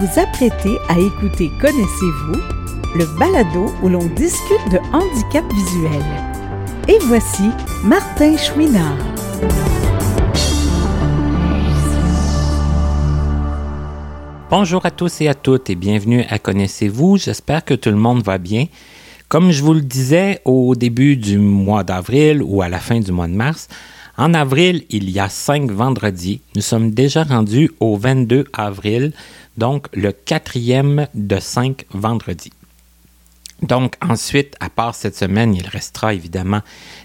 vous apprêtez à écouter Connaissez-vous, le balado où l'on discute de handicap visuel. Et voici Martin Chouinard. Bonjour à tous et à toutes et bienvenue à Connaissez-vous. J'espère que tout le monde va bien. Comme je vous le disais au début du mois d'avril ou à la fin du mois de mars, en avril, il y a cinq vendredis. Nous sommes déjà rendus au 22 avril, donc le quatrième de cinq vendredis. Donc ensuite, à part cette semaine, il restera évidemment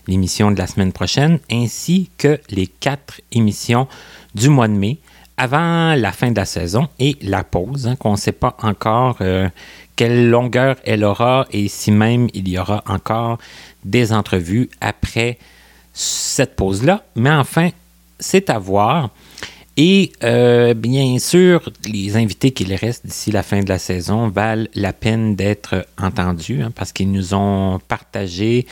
l'émission de la semaine prochaine, ainsi que les quatre émissions du mois de mai avant la fin de la saison et la pause, hein, qu'on ne sait pas encore euh, quelle longueur elle aura et si même il y aura encore des entrevues après cette pause-là. Mais enfin, c'est à voir. Et euh, bien sûr, les invités qu'il reste d'ici la fin de la saison valent la peine d'être entendus hein, parce qu'ils nous ont partagé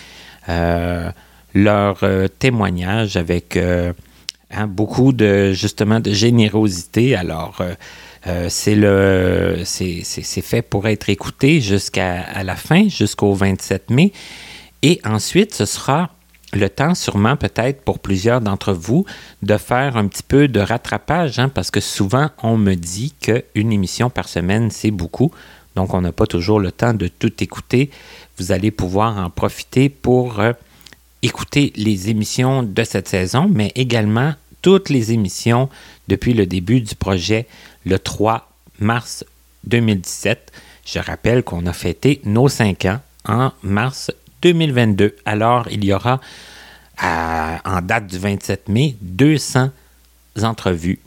euh, leur euh, témoignage avec hein, beaucoup de justement de générosité. Alors c'est le c'est fait pour être écouté jusqu'à la fin, jusqu'au 27 mai. Et ensuite, ce sera le temps sûrement peut-être pour plusieurs d'entre vous de faire un petit peu de rattrapage, hein, parce que souvent on me dit qu'une émission par semaine, c'est beaucoup. Donc on n'a pas toujours le temps de tout écouter. Vous allez pouvoir en profiter pour euh, écouter les émissions de cette saison, mais également toutes les émissions depuis le début du projet le 3 mars 2017. Je rappelle qu'on a fêté nos cinq ans en mars 2022. Alors, il y aura, en date du 27 mai, 200 entrevues.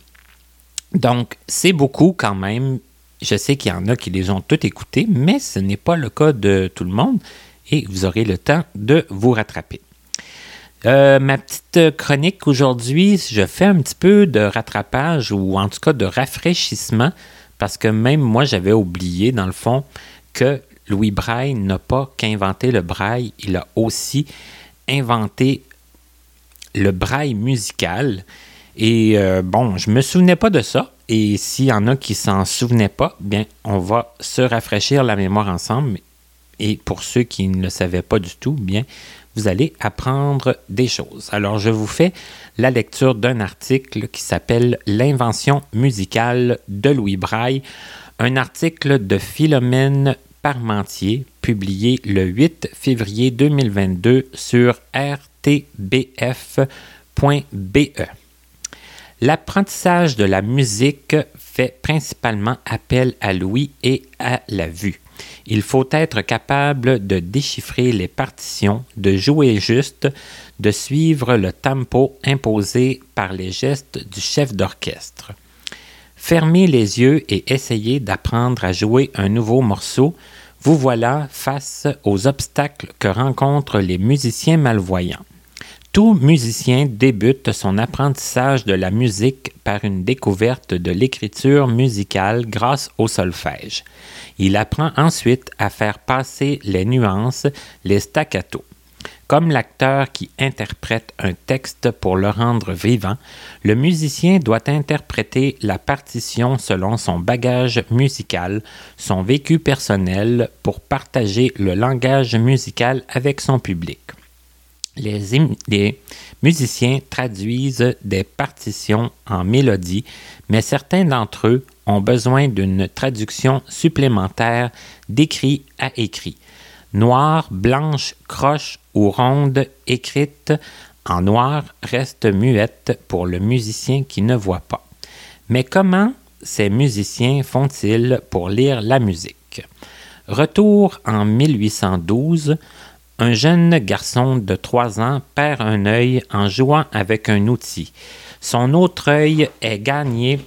Donc, c'est beaucoup quand même. Je sais qu'il y en a qui les ont toutes écoutées, mais ce n'est pas le cas de tout le monde et vous aurez le temps de vous rattraper. Euh, ma petite chronique aujourd'hui, je fais un petit peu de rattrapage ou en tout cas de rafraîchissement parce que même moi, j'avais oublié dans le fond que Louis Braille n'a pas qu'inventé le braille, il a aussi inventé le braille musical. Et euh, bon, je me souvenais pas de ça. Et s'il y en a qui s'en souvenaient pas, bien, on va se rafraîchir la mémoire ensemble. Et pour ceux qui ne le savaient pas du tout, bien, vous allez apprendre des choses. Alors, je vous fais la lecture d'un article qui s'appelle L'invention musicale de Louis Braille, un article de Philomène Parmentier, publié le 8 février 2022 sur rtbf.be. L'apprentissage de la musique fait principalement appel à l'ouïe et à la vue. Il faut être capable de déchiffrer les partitions, de jouer juste, de suivre le tempo imposé par les gestes du chef d'orchestre. Fermez les yeux et essayez d'apprendre à jouer un nouveau morceau. Vous voilà face aux obstacles que rencontrent les musiciens malvoyants. Tout musicien débute son apprentissage de la musique par une découverte de l'écriture musicale grâce au solfège. Il apprend ensuite à faire passer les nuances, les staccatos. Comme l'acteur qui interprète un texte pour le rendre vivant, le musicien doit interpréter la partition selon son bagage musical, son vécu personnel pour partager le langage musical avec son public. Les, musiciens traduisent des partitions en mélodie, mais certains d'entre eux ont besoin d'une traduction supplémentaire d'écrit à écrit noire, blanche, croche ou ronde écrite en noir reste muette pour le musicien qui ne voit pas. Mais comment ces musiciens font-ils pour lire la musique? Retour en 1812, un jeune garçon de 3 ans perd un œil en jouant avec un outil. Son autre œil est gagné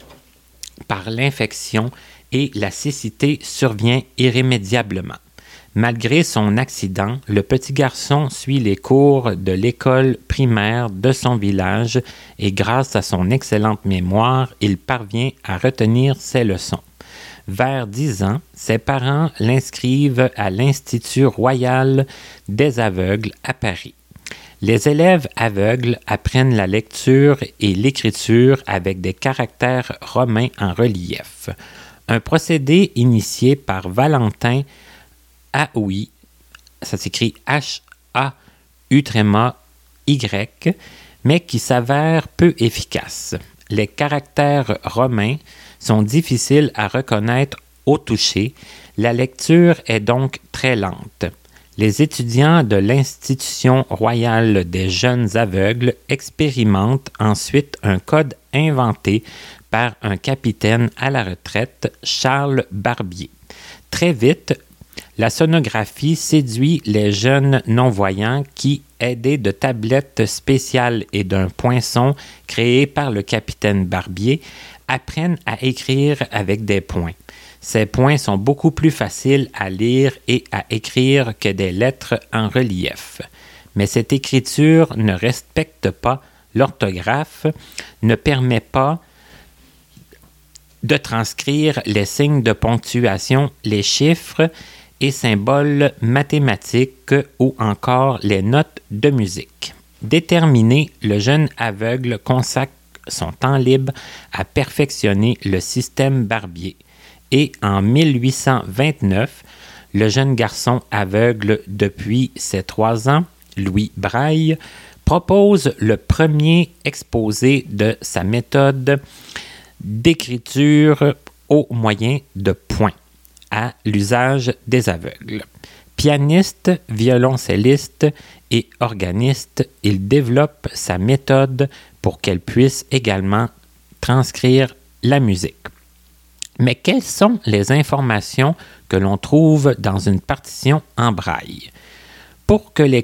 par l'infection et la cécité survient irrémédiablement. Malgré son accident, le petit garçon suit les cours de l'école primaire de son village et grâce à son excellente mémoire, il parvient à retenir ses leçons. Vers dix ans, ses parents l'inscrivent à l'Institut royal des aveugles à Paris. Les élèves aveugles apprennent la lecture et l'écriture avec des caractères romains en relief. un procédé initié par Valentin Aoui, ça s'écrit H-A-U Y, mais qui s'avère peu efficace. Les caractères romains sont difficiles à reconnaître au toucher. La lecture est donc très lente. Les étudiants de l'Institution royale des jeunes aveugles expérimentent ensuite un code inventé par un capitaine à la retraite, Charles Barbier. Très vite, la sonographie séduit les jeunes non-voyants qui, aidés de tablettes spéciales et d'un poinçon créé par le capitaine Barbier, apprennent à écrire avec des points. Ces points sont beaucoup plus faciles à lire et à écrire que des lettres en relief. Mais cette écriture ne respecte pas l'orthographe, ne permet pas de transcrire les signes de ponctuation, les chiffres et symboles mathématiques ou encore les notes de musique. Déterminé, le jeune aveugle consacre son temps libre à perfectionner le système Barbier. Et en 1829, le jeune garçon aveugle depuis ses trois ans, Louis Braille, propose le premier exposé de sa méthode d'écriture au moyen de points à l'usage des aveugles. Pianiste, violoncelliste et organiste, il développe sa méthode pour qu'elle puisse également transcrire la musique. Mais quelles sont les informations que l'on trouve dans une partition en braille? Pour que les,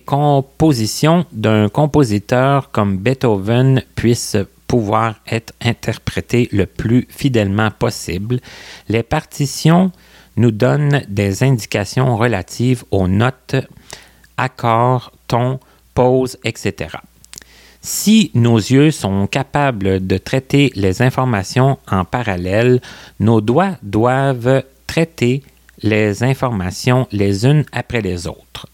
compositions d'un compositeur comme Beethoven puissent pouvoir être interprétées le plus fidèlement possible, les partitions nous donnent des indications relatives aux notes, accords, tons, pauses, etc. Si nos yeux sont capables de traiter les informations en parallèle, nos doigts doivent traiter les informations les unes après les autres.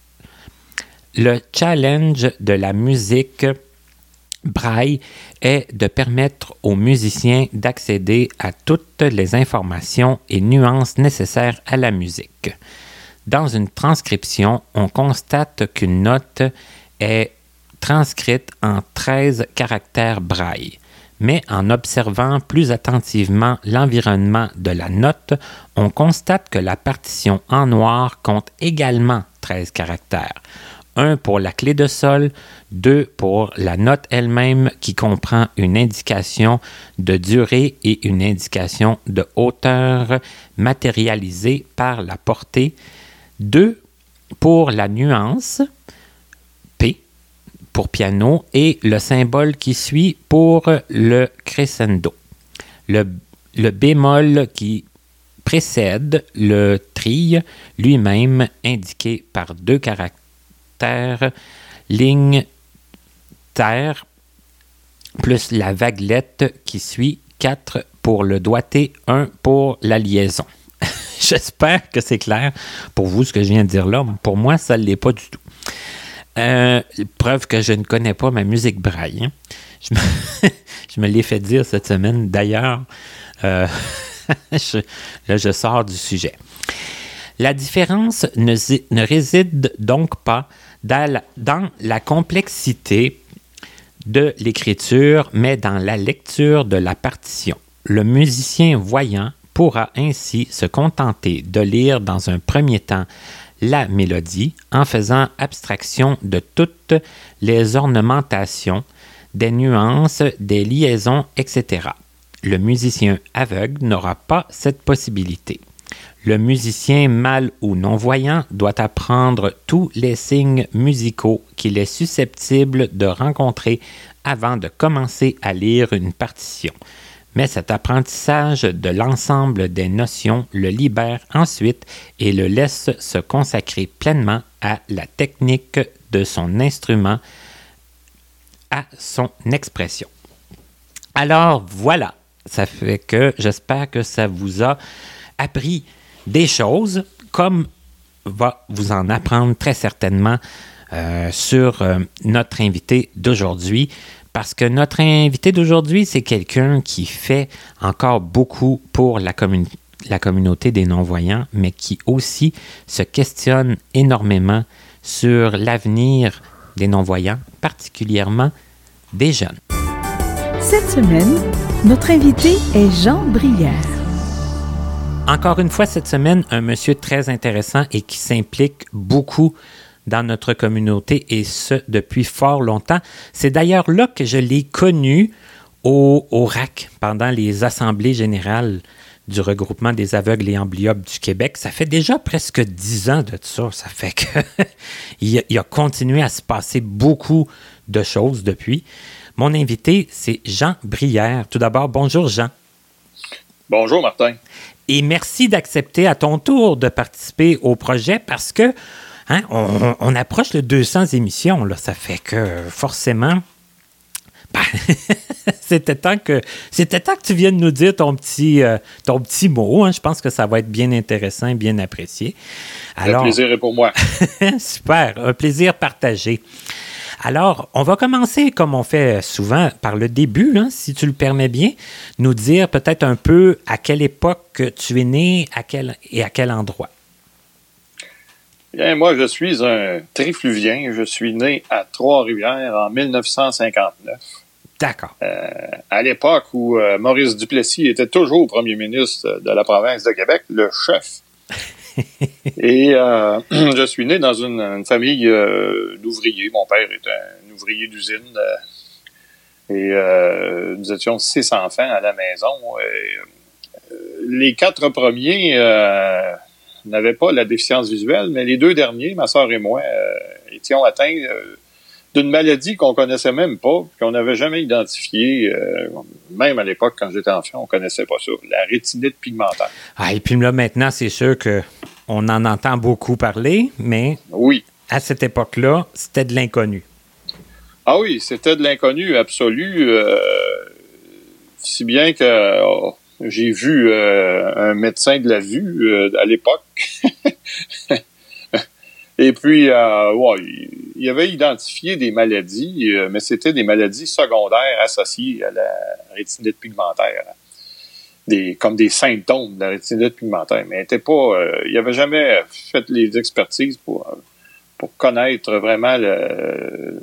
Le challenge de la musique braille est de permettre aux musiciens d'accéder à toutes les informations et nuances nécessaires à la musique. Dans une transcription, on constate qu'une note est transcrite en 13 caractères braille. Mais en observant plus attentivement l'environnement de la note, on constate que la partition en noir compte également 13 caractères. Un pour la clé de sol, deux pour la note elle-même qui comprend une indication de durée et une indication de hauteur matérialisée par la portée, deux pour la nuance, pour piano et le symbole qui suit pour le crescendo. Le, le bémol qui précède le trille lui-même indiqué par deux caractères, ligne terre plus la vaguelette qui suit, 4 pour le doigté, 1 pour la liaison. J'espère que c'est clair pour vous ce que je viens de dire là. Pour moi, ça ne l'est pas du tout. Euh, preuve que je ne connais pas ma musique braille. Hein. Je me, l'ai fait dire cette semaine. D'ailleurs, euh, là, je sors du sujet. La différence ne, ne réside donc pas dans la, complexité de l'écriture, mais dans la lecture de la partition. Le musicien voyant pourra ainsi se contenter de lire dans un premier temps la mélodie en faisant abstraction de toutes les ornementations, des nuances, des liaisons, etc. Le musicien aveugle n'aura pas cette possibilité. Le musicien mal ou non-voyant doit apprendre tous les signes musicaux qu'il est susceptible de rencontrer avant de commencer à lire une partition mais cet apprentissage de l'ensemble des notions le libère ensuite et le laisse se consacrer pleinement à la technique de son instrument, à son expression. Alors voilà, ça fait que j'espère que ça vous a appris des choses, comme va vous en apprendre très certainement euh, sur euh, notre invité d'aujourd'hui, parce que notre invité d'aujourd'hui, c'est quelqu'un qui fait encore beaucoup pour la, la communauté des non-voyants, mais qui aussi se questionne énormément sur l'avenir des non-voyants, particulièrement des jeunes. Cette semaine, notre invité est Jean Brière. Encore une fois, cette semaine, un monsieur très intéressant et qui s'implique beaucoup dans notre communauté et ce depuis fort longtemps. C'est d'ailleurs là que je l'ai connu au, RAC pendant les assemblées générales du regroupement des aveugles et amblyopes du Québec. Ça fait déjà presque dix ans de ça. Ça fait qu'il il a continué à se passer beaucoup de choses depuis. Mon invité, c'est Jean Brière. Tout d'abord, bonjour Jean. Bonjour Martin. Et merci d'accepter à ton tour de participer au projet parce que hein, on, approche de 200 émissions. Là. Ça fait que forcément, ben, c'était temps que c'était temps que tu viennes nous dire ton petit euh, ton petit mot. Hein. Je pense que ça va être bien intéressant et bien apprécié. Alors, le plaisir est pour moi. super, un plaisir partagé. Alors, on va commencer, comme on fait souvent, par le début, hein, si tu le permets bien, nous dire peut-être un peu à quelle époque tu es né à quel, et à quel endroit. Bien, moi, je suis un trifluvien. Je suis né à Trois-Rivières en 1959. D'accord. Euh, à l'époque où euh, Maurice Duplessis était toujours premier ministre de la province de Québec, le chef et euh, je suis né dans une, famille euh, d'ouvriers. Mon père était un ouvrier d'usine. Euh, et nous étions six enfants à la maison. les quatre premiers n'avaient pas la déficience visuelle, mais les deux derniers, ma soeur et moi, étions atteints d'une maladie qu'on connaissait même pas, qu'on n'avait jamais identifiée, même à l'époque quand j'étais enfant, on connaissait pas ça, la rétinite pigmentaire. Ah, et puis là maintenant, c'est sûr que on en entend beaucoup parler, mais oui. à cette époque-là, c'était de l'inconnu. Ah oui, c'était de l'inconnu absolu, euh, si bien que oh, j'ai vu euh, un médecin de la vue euh, à l'époque. Et puis, il avait identifié des maladies, mais c'était des maladies secondaires associées à la rétinite pigmentaire comme des symptômes de la rétinite pigmentaire, mais pas, euh, il avait jamais fait les expertises pour, pour connaître vraiment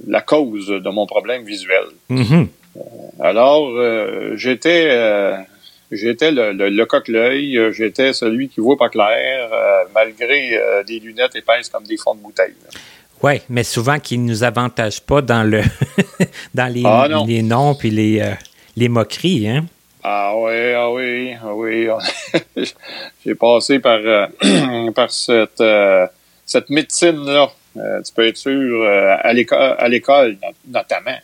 la cause de mon problème visuel. Mm-hmm. Euh, alors, euh, j'étais j'étais le, le, coq-l'œil, j'étais celui qui voit pas clair, malgré des lunettes épaisses comme des fonds de bouteille. Oui, mais souvent qui ne nous avantage pas dans le dans les, ah, les noms puis les, les moqueries, hein? Ah oui, ah oui, ah oui. J'ai passé par, euh, par cette, euh, cette médecine-là. Euh, tu peux être sûr, à l'école, notamment.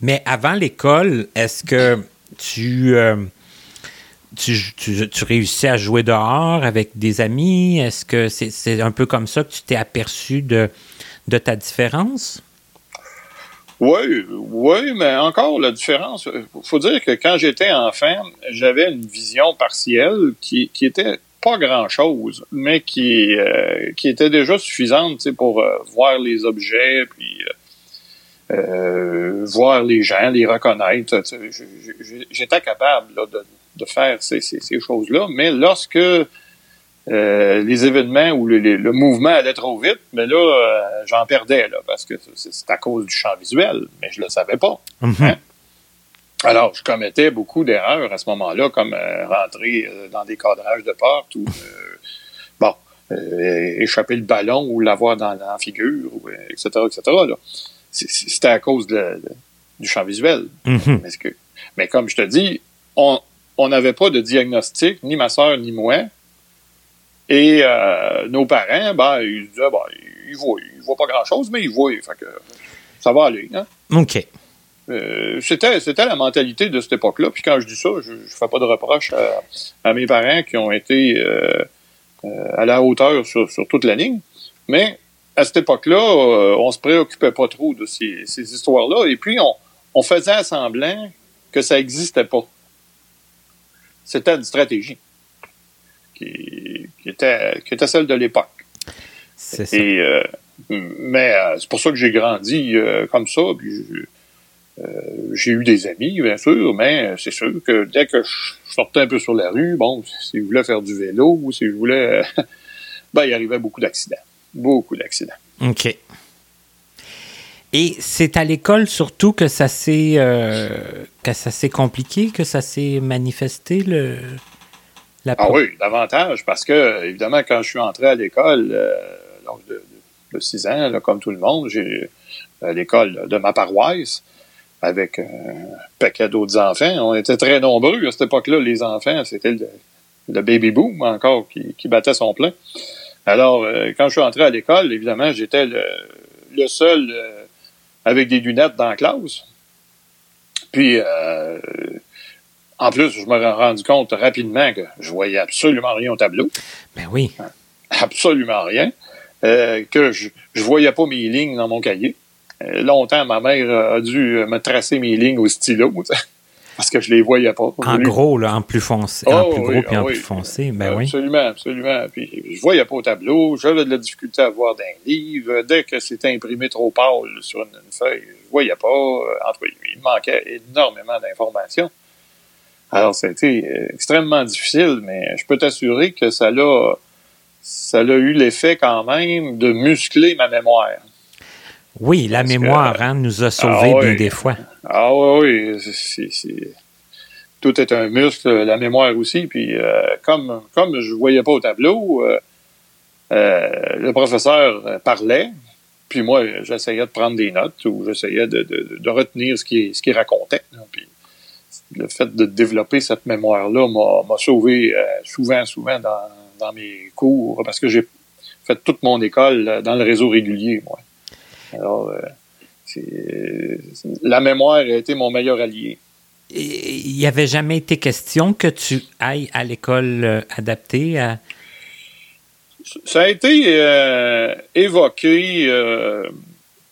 Mais avant l'école, est-ce que tu, tu, tu, tu, réussis à jouer dehors avec des amis? Est-ce que c'est un peu comme ça que tu t'es aperçu de, de ta différence? Oui, oui, mais encore la différence, faut dire que quand j'étais enfant, j'avais une vision partielle qui, qui était pas grand chose, mais qui, euh, était déjà suffisante pour euh, voir les objets, puis euh, voir les gens, les reconnaître. J'étais capable de, faire ces, ces choses-là, mais lorsque euh, les événements où le, mouvement allait trop vite, mais là, euh, j'en perdais, là, parce que c'est à cause du champ visuel, mais je le savais pas. Mhm. Hein. Alors, je commettais beaucoup d'erreurs à ce moment-là, comme euh, rentrer dans des cadrages de porte ou, bon, échapper le ballon ou l'avoir dans, la figure, etc., etc. C'était à cause du champ visuel. Mhm. mais, mais comme je te dis, on n'avait pas de diagnostic, ni ma soeur ni moi, et euh, nos parents, ben, ils disaient, ben, ils voient, ils voient pas grand-chose, mais ils voient. Fait que ça va aller. Hein? OK. Euh, c'était, c'était la mentalité de cette époque-là. Puis quand je dis ça, je ne fais pas de reproche à, mes parents qui ont été euh, à la hauteur sur, sur, toute la ligne. Mais à cette époque-là, on se préoccupait pas trop de ces, ces histoires-là. Et puis, on, on faisait semblant que ça n'existait pas. C'était une stratégie qui, était, qui était celle de l'époque. C'est ça. Et, euh, mais euh, c'est pour ça que j'ai grandi euh, comme ça. J'ai eu des amis, bien sûr, mais c'est sûr que dès que je sortais un peu sur la rue, bon, si je voulais faire du vélo ou si je voulais... ben, il arrivait beaucoup d'accidents. Beaucoup d'accidents. OK. Et c'est à l'école surtout que ça s'est euh, que ça s'est compliqué, que ça s'est manifesté le la Ah oui, davantage parce que évidemment quand je suis entré à l'école euh, de, de, 6 ans comme tout le monde, j'ai à l'école de ma paroisse avec un paquet d'autres enfants. On était très nombreux à cette époque-là, les enfants, c'était le, baby boom encore qui, qui battait son plein. Alors, euh, quand je suis entré à l'école, évidemment, j'étais le, le, seul avec des lunettes dans la classe. Puis, euh, en plus, je me suis rendu compte rapidement que je voyais absolument rien au tableau. Ben oui. Absolument rien. Euh, que je ne voyais pas mes lignes dans mon cahier. Euh, longtemps, ma mère a dû me tracer mes lignes au stylo parce que je les voyais pas. En gros, là, en plus foncé, en oh plus gros puis en plus foncé, ben oui. Absolument, absolument. Puis je voyais pas au tableau, j'avais de la difficulté à voir d'un livre. Dès que c'était imprimé trop pâle sur une, feuille, je voyais pas. Euh, entre il manquait énormément d'informations. Alors, ça a été euh, extrêmement difficile, mais je peux t'assurer que ça l'a, ça a eu l'effet quand même de muscler ma mémoire. Oui, la mémoire hein, nous a sauvés ah bien des fois. Ah oui, oui. tout est un muscle, la mémoire aussi. Puis euh, comme, comme je ne voyais pas au tableau, euh, euh, le professeur parlait, puis moi, j'essayais de prendre des notes ou j'essayais de, de, retenir ce qu'il ce racontait. Puis le fait de développer cette mémoire-là m'a sauvé souvent, souvent dans, dans mes cours, parce que j'ai fait toute mon école dans le réseau régulier, moi. Alors, euh, la mémoire a été mon meilleur allié. Il n'y avait jamais été question que tu ailles à l'école euh, adaptée à... Ça a été euh, évoqué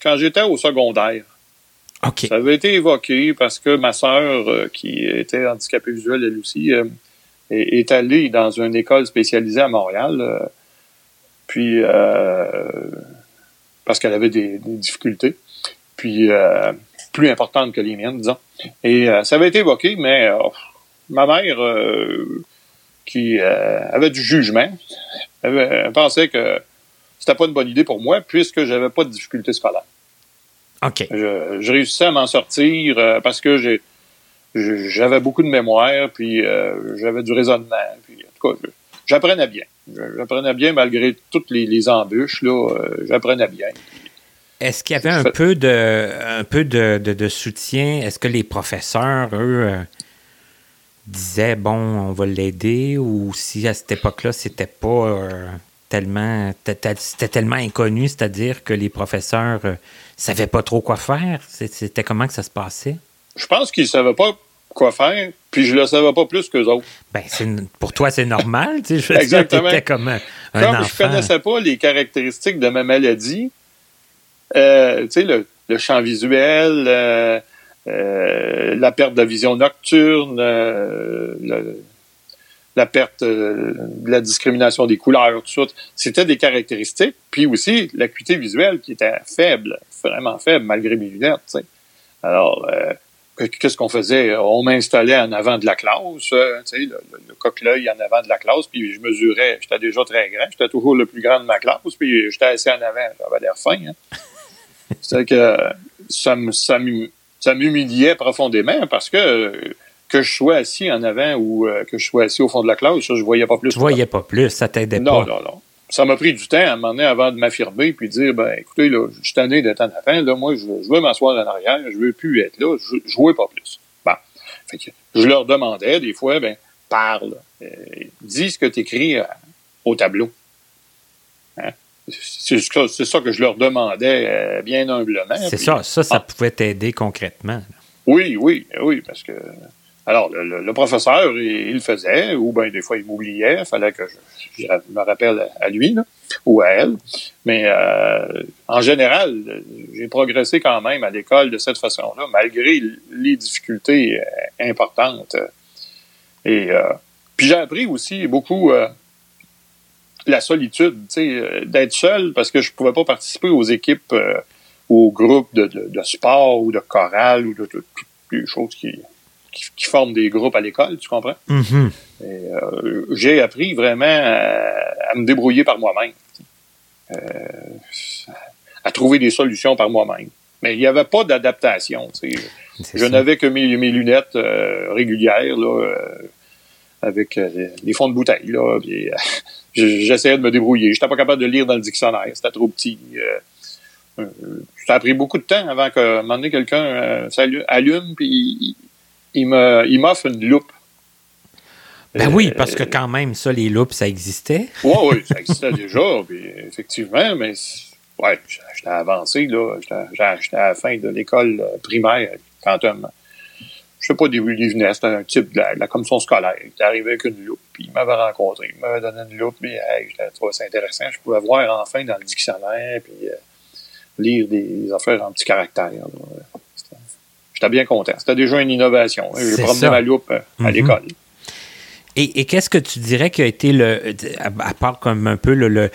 quand j'étais au secondaire. Ça avait été évoqué parce que ma sœur, qui était handicapée visuelle elle aussi, est, allée dans une école spécialisée à Montréal. puis parce qu'elle avait des, difficultés, puis euh, plus importantes que les miennes, disons. Et euh, ça avait été évoqué, mais euh, ma mère, qui avait du jugement, avait, pensait que c'était pas une bonne idée pour moi, puisque j'avais pas de difficultés scolaires. OK. Je, réussissais à m'en sortir parce que j'ai j'avais beaucoup de mémoire, puis j'avais du raisonnement. Puis, en tout cas, j'apprenais bien. J'apprenais bien malgré toutes les, embûches, là, euh, j'apprenais bien. Est-ce qu'il y avait un peu de, un peu de, soutien? Est-ce que les professeurs, eux, euh, disaient bon, on va l'aider ou si à cette époque-là, c'était pas euh, tellement c'était tellement inconnu, c'est-à-dire que les professeurs ne savaient pas trop quoi faire? C'était comment que ça se passait? Je pense qu'ils ne savaient pas quoi faire, puis je le savais pas plus qu'eux autres. Ben, pour toi, c'est normal, tu sais, Exactement. Dire, comme un, Comme je connaissais pas les caractéristiques de ma maladie, euh, tu sais, le, champ visuel, euh, euh, la perte de vision nocturne, la perte de la discrimination des couleurs, tout ça, c'était des caractéristiques, puis aussi l'acuité visuelle qui était faible, vraiment faible, malgré mes lunettes. Alors, qu'est-ce qu'on faisait? On m'installait en avant de la classe, euh, sais, le, le, coq-l'œil en avant de la classe, puis je mesurais, j'étais déjà très grand, j'étais toujours le plus grand de ma classe, puis j'étais assis en avant, j'avais l'air fin. Hein. C'est que ça m'humiliait profondément parce que que je sois assis en avant ou euh, que je sois assis au fond de la classe, ça, je voyais pas plus. Tu voyais pas plus, ça t'aidait pas. Non, non, non ça m'a pris du temps à un moment donné avant de m'affirmer puis de dire ben écoutez là, je suis tanné d'être en avant, là, moi je, veux m'asseoir en arrière, je veux plus être là, je, je jouais pas plus. Bon. Fait que je leur demandais des fois, ben, parle, euh, dis ce que tu écris euh, au tableau. Hein? C'est ça que je leur demandais euh, bien humblement. C'est ça, ça, ça ah. pouvait t'aider concrètement. Oui, oui, oui, parce que alors, le, professeur, il, le faisait, ou bien des fois, il m'oubliait, il fallait que je, me rappelle à lui ou à elle. Mais euh, en général, j'ai progressé quand même à l'école de cette façon-là, malgré les difficultés euh, importantes. Et euh, puis j'ai appris aussi beaucoup la solitude, d'être seul parce que je pouvais pas participer aux équipes au groupe de, de, sport ou de chorale ou de toutes les choses qui, qui, forment des groupes à l'école, tu comprends? Mm-hmm. Euh, j'ai appris vraiment à, me débrouiller par moi-même. Euh, à trouver des solutions par moi-même. Mais il n'y avait pas d'adaptation. Je n'avais que mes, mes lunettes euh, régulières là, avec les fonds de bouteille. Là, j'essayais de me débrouiller. J'étais pas capable de lire dans le dictionnaire. C'était trop petit. ça a pris beaucoup de temps avant que, un moment donné, quelqu'un allume puis il m'offre une loupe. Ben oui, parce que quand même, ça, les loupes, ça existait. Oui, oui, ça existait déjà, puis effectivement, mais ouais, j'étais avancé, là. J'étais à la fin de l'école primaire, quand un, je sais pas d'où il venait, c'était un type de la, commission scolaire. Il était arrivé avec une loupe, puis il m'avait rencontré, il m'avait donné une loupe, puis hey, je trouvais ça intéressant. Je pouvais voir enfin dans le dictionnaire, puis lire des affaires en petits caractères. J'étais bien content. C'était déjà une innovation. J'ai promené ma loupe euh, à mhm. l'école. Et, qu'est-ce que tu dirais qui a été le, à part comme un peu le,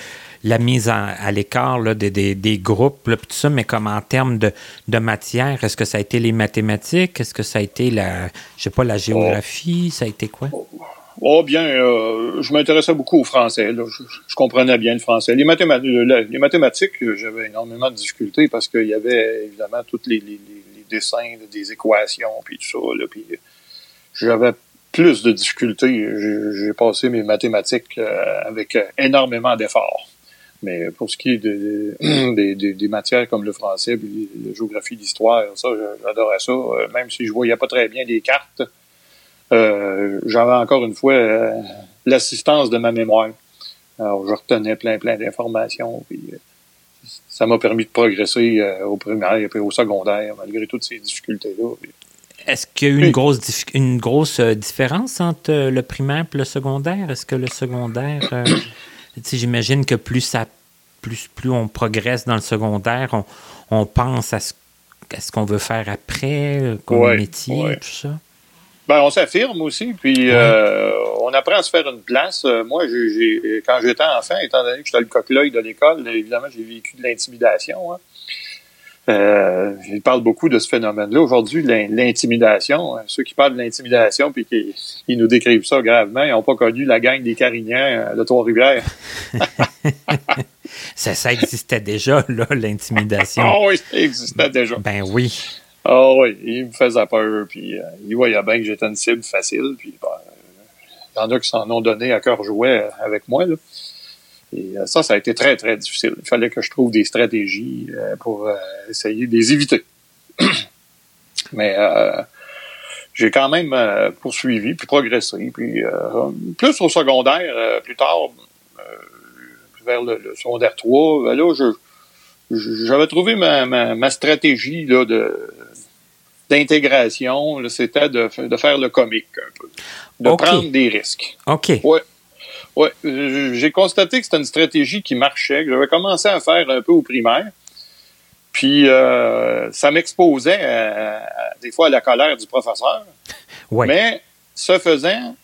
la mise à l'écart des, des, groupes, tout ça, mais comme en termes de, de matière, est-ce que ça a été les mathématiques? Est-ce que ça a été la, je sais pas, la géographie? Ça a été quoi? Oh, bien, euh, je m'intéressais beaucoup au français. Je, comprenais bien le français. Les, les mathématiques, j'avais énormément de difficultés parce qu'il y avait évidemment toutes les dessins, des équations, puis tout ça. Puis j'avais plus de difficultés. J'ai passé mes mathématiques euh, avec énormément d'efforts. Mais pour ce qui est de, des, matières comme le français, puis la géographie, l'histoire, ça, j'adorais ça. Euh, même si je voyais pas très bien les cartes, euh, j'avais encore une fois l'assistance de ma mémoire. Alors, je retenais plein, plein d'informations. Ça m'a permis de progresser euh, au primaire et puis au secondaire, malgré toutes ces difficultés-là. Est-ce qu'il y a eu une grosse, une grosse euh, différence entre euh, le primaire et le secondaire? Est-ce que le secondaire, j'imagine que plus ça plus, plus on progresse dans le secondaire, on, on pense à ce, ce qu'on veut faire après, comme métier, tout ça? Ben, on s'affirme aussi, puis euh, on apprend à se faire une place. Euh, moi, j'ai, quand j'étais enfant, étant donné que j'étais le coq-l'œil de l'école, évidemment, j'ai vécu de l'intimidation. Hein. Euh, je parle beaucoup de ce phénomène-là. Aujourd'hui, l'intimidation, hein, ceux qui parlent de l'intimidation puis qui, nous décrivent ça gravement, ils n'ont pas connu la gang des Carignans de Trois-Rivières. ça, ça existait déjà, là, l'intimidation. Ah oui, ça existait déjà. Ben oui. Ah oui, il me faisait peur, puis euh, il voyait bien que j'étais une cible facile, puis ben, il y en a qui s'en ont donné à cœur jouet avec moi. Là. Et euh, ça, ça a été très, très difficile. Il fallait que je trouve des stratégies euh, pour essayer de les éviter. Mais j'ai quand même poursuivi, puis progressé. Puis plus au secondaire, plus tard, vers le, secondaire 3, ben là, je j'avais trouvé ma, ma, ma, stratégie là, de, d'intégration, c'était de, de, faire le comique un peu, de prendre des risques. OK. Ouais. Ouais, j'ai constaté que c'était une stratégie qui marchait, que j'avais commencé à faire un peu au primaire. Puis euh, ça m'exposait des fois à la colère du professeur. Ouais. Mais ce faisant,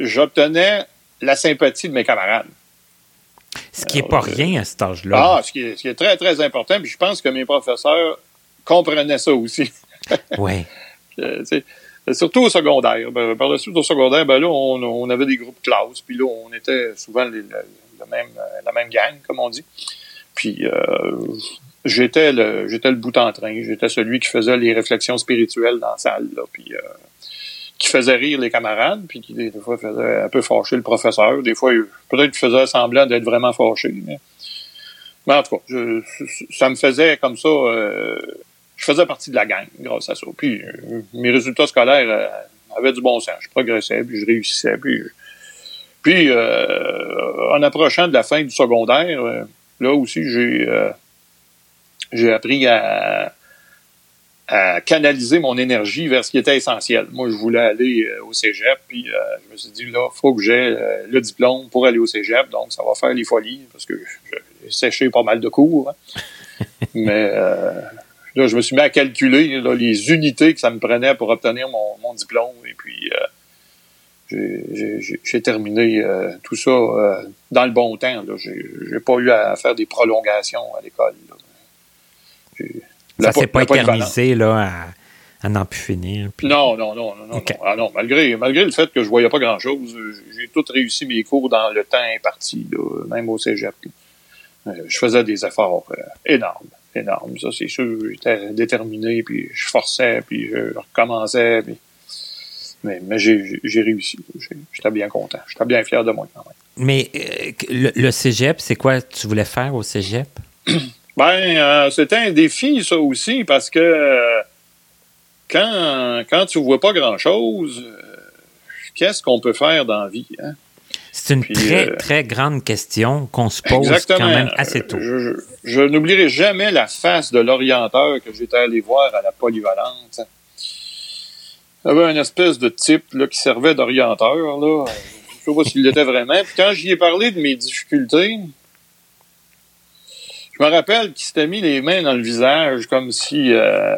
j'obtenais la sympathie de mes camarades. Ce qui n'est pas rien à cet âge-là. Ah, ce qui, est, ce qui, est, très, très important. Puis je pense que mes professeurs comprenaient ça aussi. oui. Euh, surtout au secondaire. Ben, par la suite, au secondaire, ben là, on, avait des groupes classes, puis là, on était souvent les, même, la même gang, comme on dit. Puis euh, j'étais le j'étais le bout en train. J'étais celui qui faisait les réflexions spirituelles dans la salle, là, puis euh, qui faisait rire les camarades, puis qui des fois faisait un peu fâcher le professeur. Des fois, peut-être qu'il faisait semblant d'être vraiment fâché. Mais, mais en tout cas, ça me faisait comme ça je faisais partie de la gang grâce à ça. Puis euh, mes résultats scolaires euh, avaient du bon sens. Je progressais, puis je réussissais. Puis, puis euh, en approchant de la fin du secondaire, là aussi, j'ai j'ai appris à, à canaliser mon énergie vers ce qui était essentiel. Moi, je voulais aller au cégep, puis je me suis dit, là, faut que j'ai le diplôme pour aller au cégep, donc ça va faire les folies, parce que j'ai séché pas mal de cours. Hein. Mais Là, je me suis mis à calculer les unités que ça me prenait pour obtenir mon, diplôme. Et puis, euh, j'ai terminé euh, tout ça euh, dans le bon temps. J'ai pas eu à faire des prolongations à l'école. Ça s'est pas éternisé là, à, n'en plus finir. Non, non, non, non, non, Ah, non. Malgré, malgré le fait que je voyais pas grand-chose, j'ai tout réussi mes cours dans le temps imparti, là, même au cégep. Euh, je faisais des efforts euh, énormes, énormes. Ça, c'est sûr. J'étais déterminé, puis je forçais, puis je recommençais. Puis... Mais, mais j'ai réussi. J'étais bien content. J'étais bien fier de moi quand même. Mais euh, le, cégep, c'est quoi tu voulais faire au cégep? ben, c'était un défi, ça aussi, parce que quand, quand tu vois pas grand-chose, qu'est-ce qu'on peut faire dans la vie? Hein? C'est une très, euh, très grande question qu'on se pose quand même assez tôt. Je, n'oublierai jamais la face de l'orienteur que j'étais allé voir à la polyvalente. Il y avait une espèce de type là, qui servait d'orienteur. Là. Je ne sais pas s'il l'était vraiment. Puis quand j'y ai parlé de mes difficultés, je me rappelle qu'il s'était mis les mains dans le visage comme si... Euh,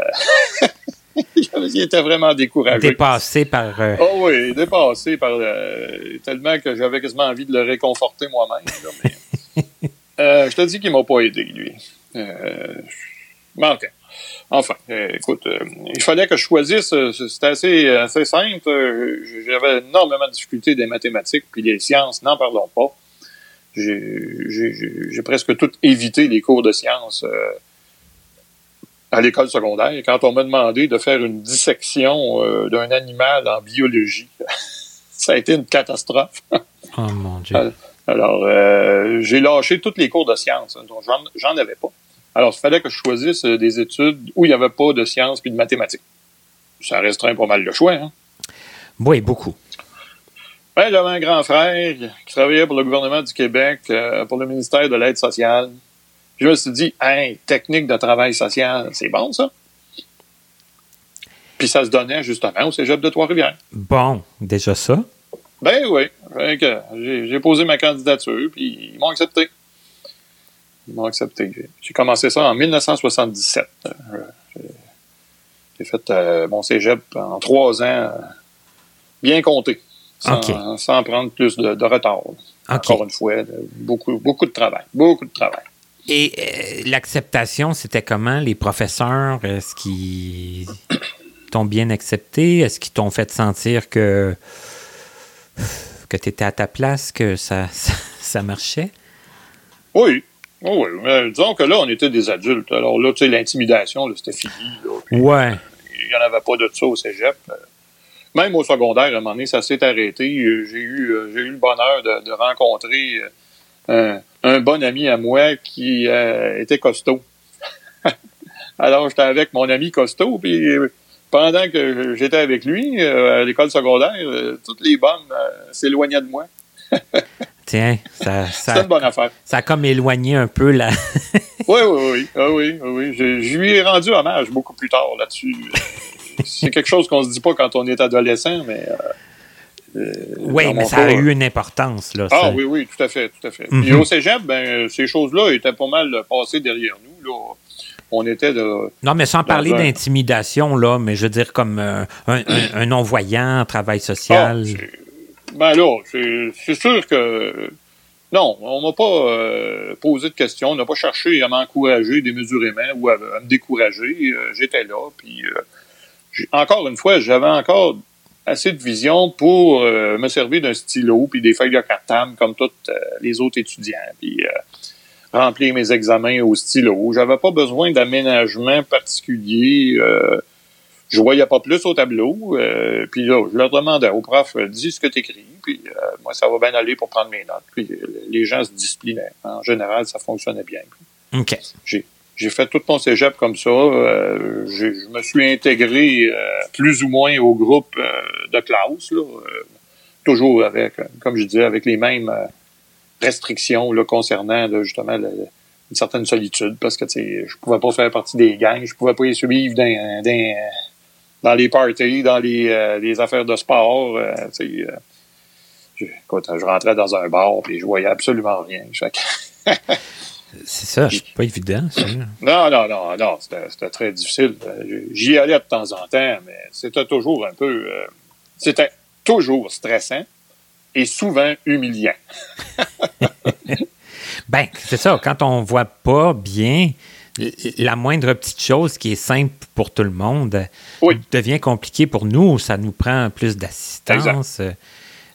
il était vraiment découragé. Dépassé par. Euh, oh oui, dépassé par. Euh, tellement que j'avais quasiment envie de le réconforter moi-même. Euh, je te dis qu'il m'a pas aidé, lui. mais OK. Enfin, écoute, il fallait que je choisisse. C'était assez, assez simple. J'avais énormément de difficultés des mathématiques, puis les sciences, n'en parlons pas. J'ai presque tout évité les cours de sciences à l'école secondaire quand on m'a demandé de faire une dissection euh, d'un animal en biologie. ça a été une catastrophe. oh mon Dieu. Alors, euh, j'ai lâché tous les cours de sciences, hein, donc j'en avais pas. Alors, il fallait que je choisisse euh, des études où il n'y avait pas de sciences puis de mathématiques. Ça restreint pas mal le choix. Hein? Oui, beaucoup. Ben, j'avais un grand frère qui travaillait pour le gouvernement du Québec, pour le ministère de l'Aide sociale je me suis dit, hey, technique de travail social, c'est bon, ça. Puis ça se donnait justement au cégep de Trois-Rivières. Bon, déjà ça? Ben oui. J'ai posé ma candidature, puis ils m'ont accepté. Ils m'ont accepté. J'ai commencé ça en 1977. Euh, j'ai fait euh, mon cégep en trois ans, euh, bien compté, sans, prendre plus de, retard. Encore une fois, beaucoup, beaucoup de travail. Beaucoup de travail. Et euh, l'acceptation, c'était comment? Les professeurs, est-ce qu'ils t'ont bien accepté? Est-ce qu'ils t'ont fait sentir que, que tu étais à ta place, que ça, ça, marchait? Oui. oui. disons que là, on était des adultes. Alors là, tu sais, l'intimidation, c'était fini. ouais. Il n'y en avait pas de ça au cégep. Même au secondaire, à un moment donné, ça s'est arrêté. J'ai eu, euh, eu le bonheur de, rencontrer euh, un bon ami à moi qui euh, était costaud. Alors, j'étais avec mon ami costaud, puis pendant que j'étais avec lui euh, à l'école secondaire, euh, toutes les bonnes s'éloignaient de moi. Tiens, ça, ça, c'est une bonne affaire. Ça a comme éloigné un peu la. oui, oui, oui. Ah, oui, oui. Je, je, lui ai rendu hommage beaucoup plus tard là-dessus. C'est quelque chose qu'on se dit pas quand on est adolescent, mais euh, oui, mais ça a eu une importance. Là, ah oui, oui, tout à fait, tout à fait. Et mhm. au cégep, ben, ces choses-là étaient pas mal passées derrière nous. Là. On était de... Non, mais sans parler d'intimidation, là, mais je veux dire comme euh, un, non-voyant, travail social. Ah, ben là, c'est sûr que... Non, on m'a pas euh, posé de questions, on n'a pas cherché à m'encourager démesurément ou à, à me décourager. J'étais là, puis... encore une fois, j'avais encore assez de vision pour euh, me servir d'un stylo puis des feuilles de cartable comme tous euh, les autres étudiants, puis euh, remplir mes examens au stylo. J'avais pas besoin d'aménagement particulier. je voyais pas plus au tableau. puis là, je leur demandais au prof, dis ce que tu écris, puis moi, ça va bien aller pour prendre mes notes. Puis les gens se disciplinaient. En général, ça fonctionnait bien. OK. J'ai j'ai fait tout mon cégep comme ça. Euh, je me suis intégré euh, plus ou moins au groupe euh, de classe, là, toujours avec, comme je disais, avec les mêmes restrictions là, concernant justement une certaine solitude, parce que je pouvais pas faire partie des gangs, je pouvais pas y suivre dans, dans, dans les parties, dans les, les affaires de sport. je, je rentrais dans un bar et je voyais absolument rien. C'est ça, c'est pas évident, ça. Non, non, non, non, c'était très difficile. J'y allais de temps en temps, mais c'était toujours un peu. Euh, c'était toujours stressant et souvent humiliant. ben, c'est ça, quand on voit pas bien, la moindre petite chose qui est simple pour tout le monde Oui. devient compliquée pour nous. Ça nous prend plus d'assistance.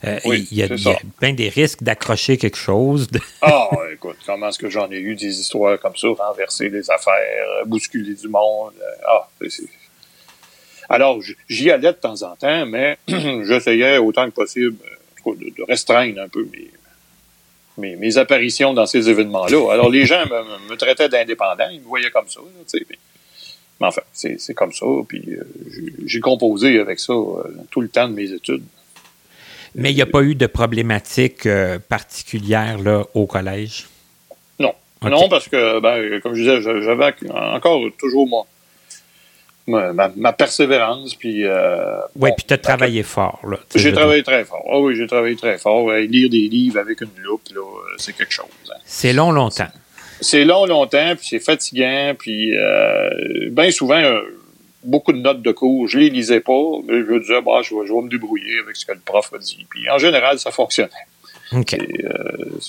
Euh, Oui, il y a, c'est il y a ça. bien des risques d'accrocher quelque chose. de- Ah, écoute, comment est-ce que j'en ai eu des histoires comme ça, renverser des affaires, bousculer du monde. euh, Ah, c'est- Alors, j'y allais de temps en temps, mais j'essayais autant que possible euh, de, restreindre un peu mes, mes, mes apparitions dans ces événements-là. Alors, les gens me, me traitaient d'indépendant, ils me voyaient comme ça, là, tu sais. Mais, mais enfin, c'est comme ça, puis euh, j'ai- j'ai composé avec ça euh, tout le temps de mes études. Mais il n'y a pas eu de problématique euh, particulière là, au collège? Non. Non, parce que, ben, comme je disais, j'a- j'avais encore toujours mon, ma, ma, persévérance. Puis, euh, Oui, bon, puis tu as travaillé fort. J'ai travaillé très fort. Ah oui, j'ai travaillé très fort. Lire des livres avec une loupe, là, euh, c'est quelque chose. hein. C'est long, longtemps. C'est long, longtemps, puis c'est fatigant, puis euh, bien souvent, beaucoup de notes de cours, je les lisais pas, mais je disais, bah, je, vais, je vais me débrouiller avec ce que le prof a dit. Puis en général, ça fonctionnait. Et, euh,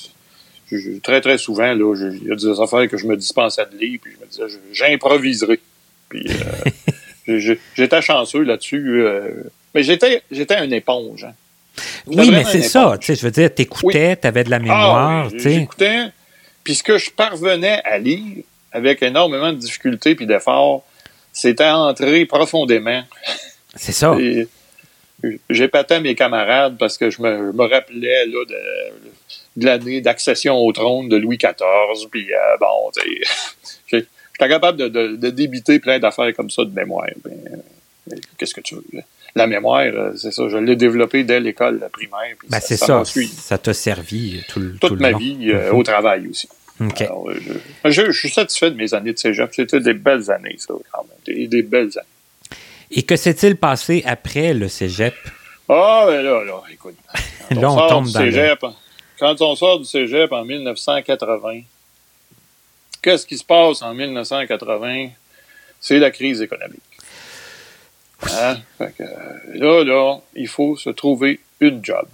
je- très, très souvent, là, je- il y a des affaires que je me dispensais de lire, puis je me disais, j'improviserai. Puis euh, j'étais chanceux là-dessus. euh, mais j'étais j'étais une éponge. hein. Oui, mais c'est ça. éponge. Tu sais, je veux dire, t'écoutais, t'avais de la mémoire. Ah, oui, j'écoutais. Puis ce que je parvenais à lire avec énormément de difficultés puis d'efforts, c'était entrer profondément. C'est ça. Et J'épatais mes camarades parce que je me, je me rappelais là, de, de l'année d'accession au trône de Louis XIV. Puis euh, bon, j'ai- j'étais capable de, de, de débiter plein d'affaires comme ça de mémoire. Ben, euh, Qu'est-ce que tu veux? La mémoire, euh, c'est ça, je l'ai développée dès l'école primaire. Ben, c'est ça. Ça t'a servi tout, le- tout toute le ma long. vie euh, Mhm. au travail aussi. Alors, euh, je, je- je suis satisfait de mes années de cégep. C'était des belles années, ça, quand même. Des, des belles années. Et que s'est-il passé après le cégep? Ah, ben là, là, écoute. Quand Là, on sort tombe dans le- Quand on sort du cégep en 1980, qu'est-ce qui se passe en 1980? C'est la crise économique. Hein? Fait que, là, là, il faut se trouver une job.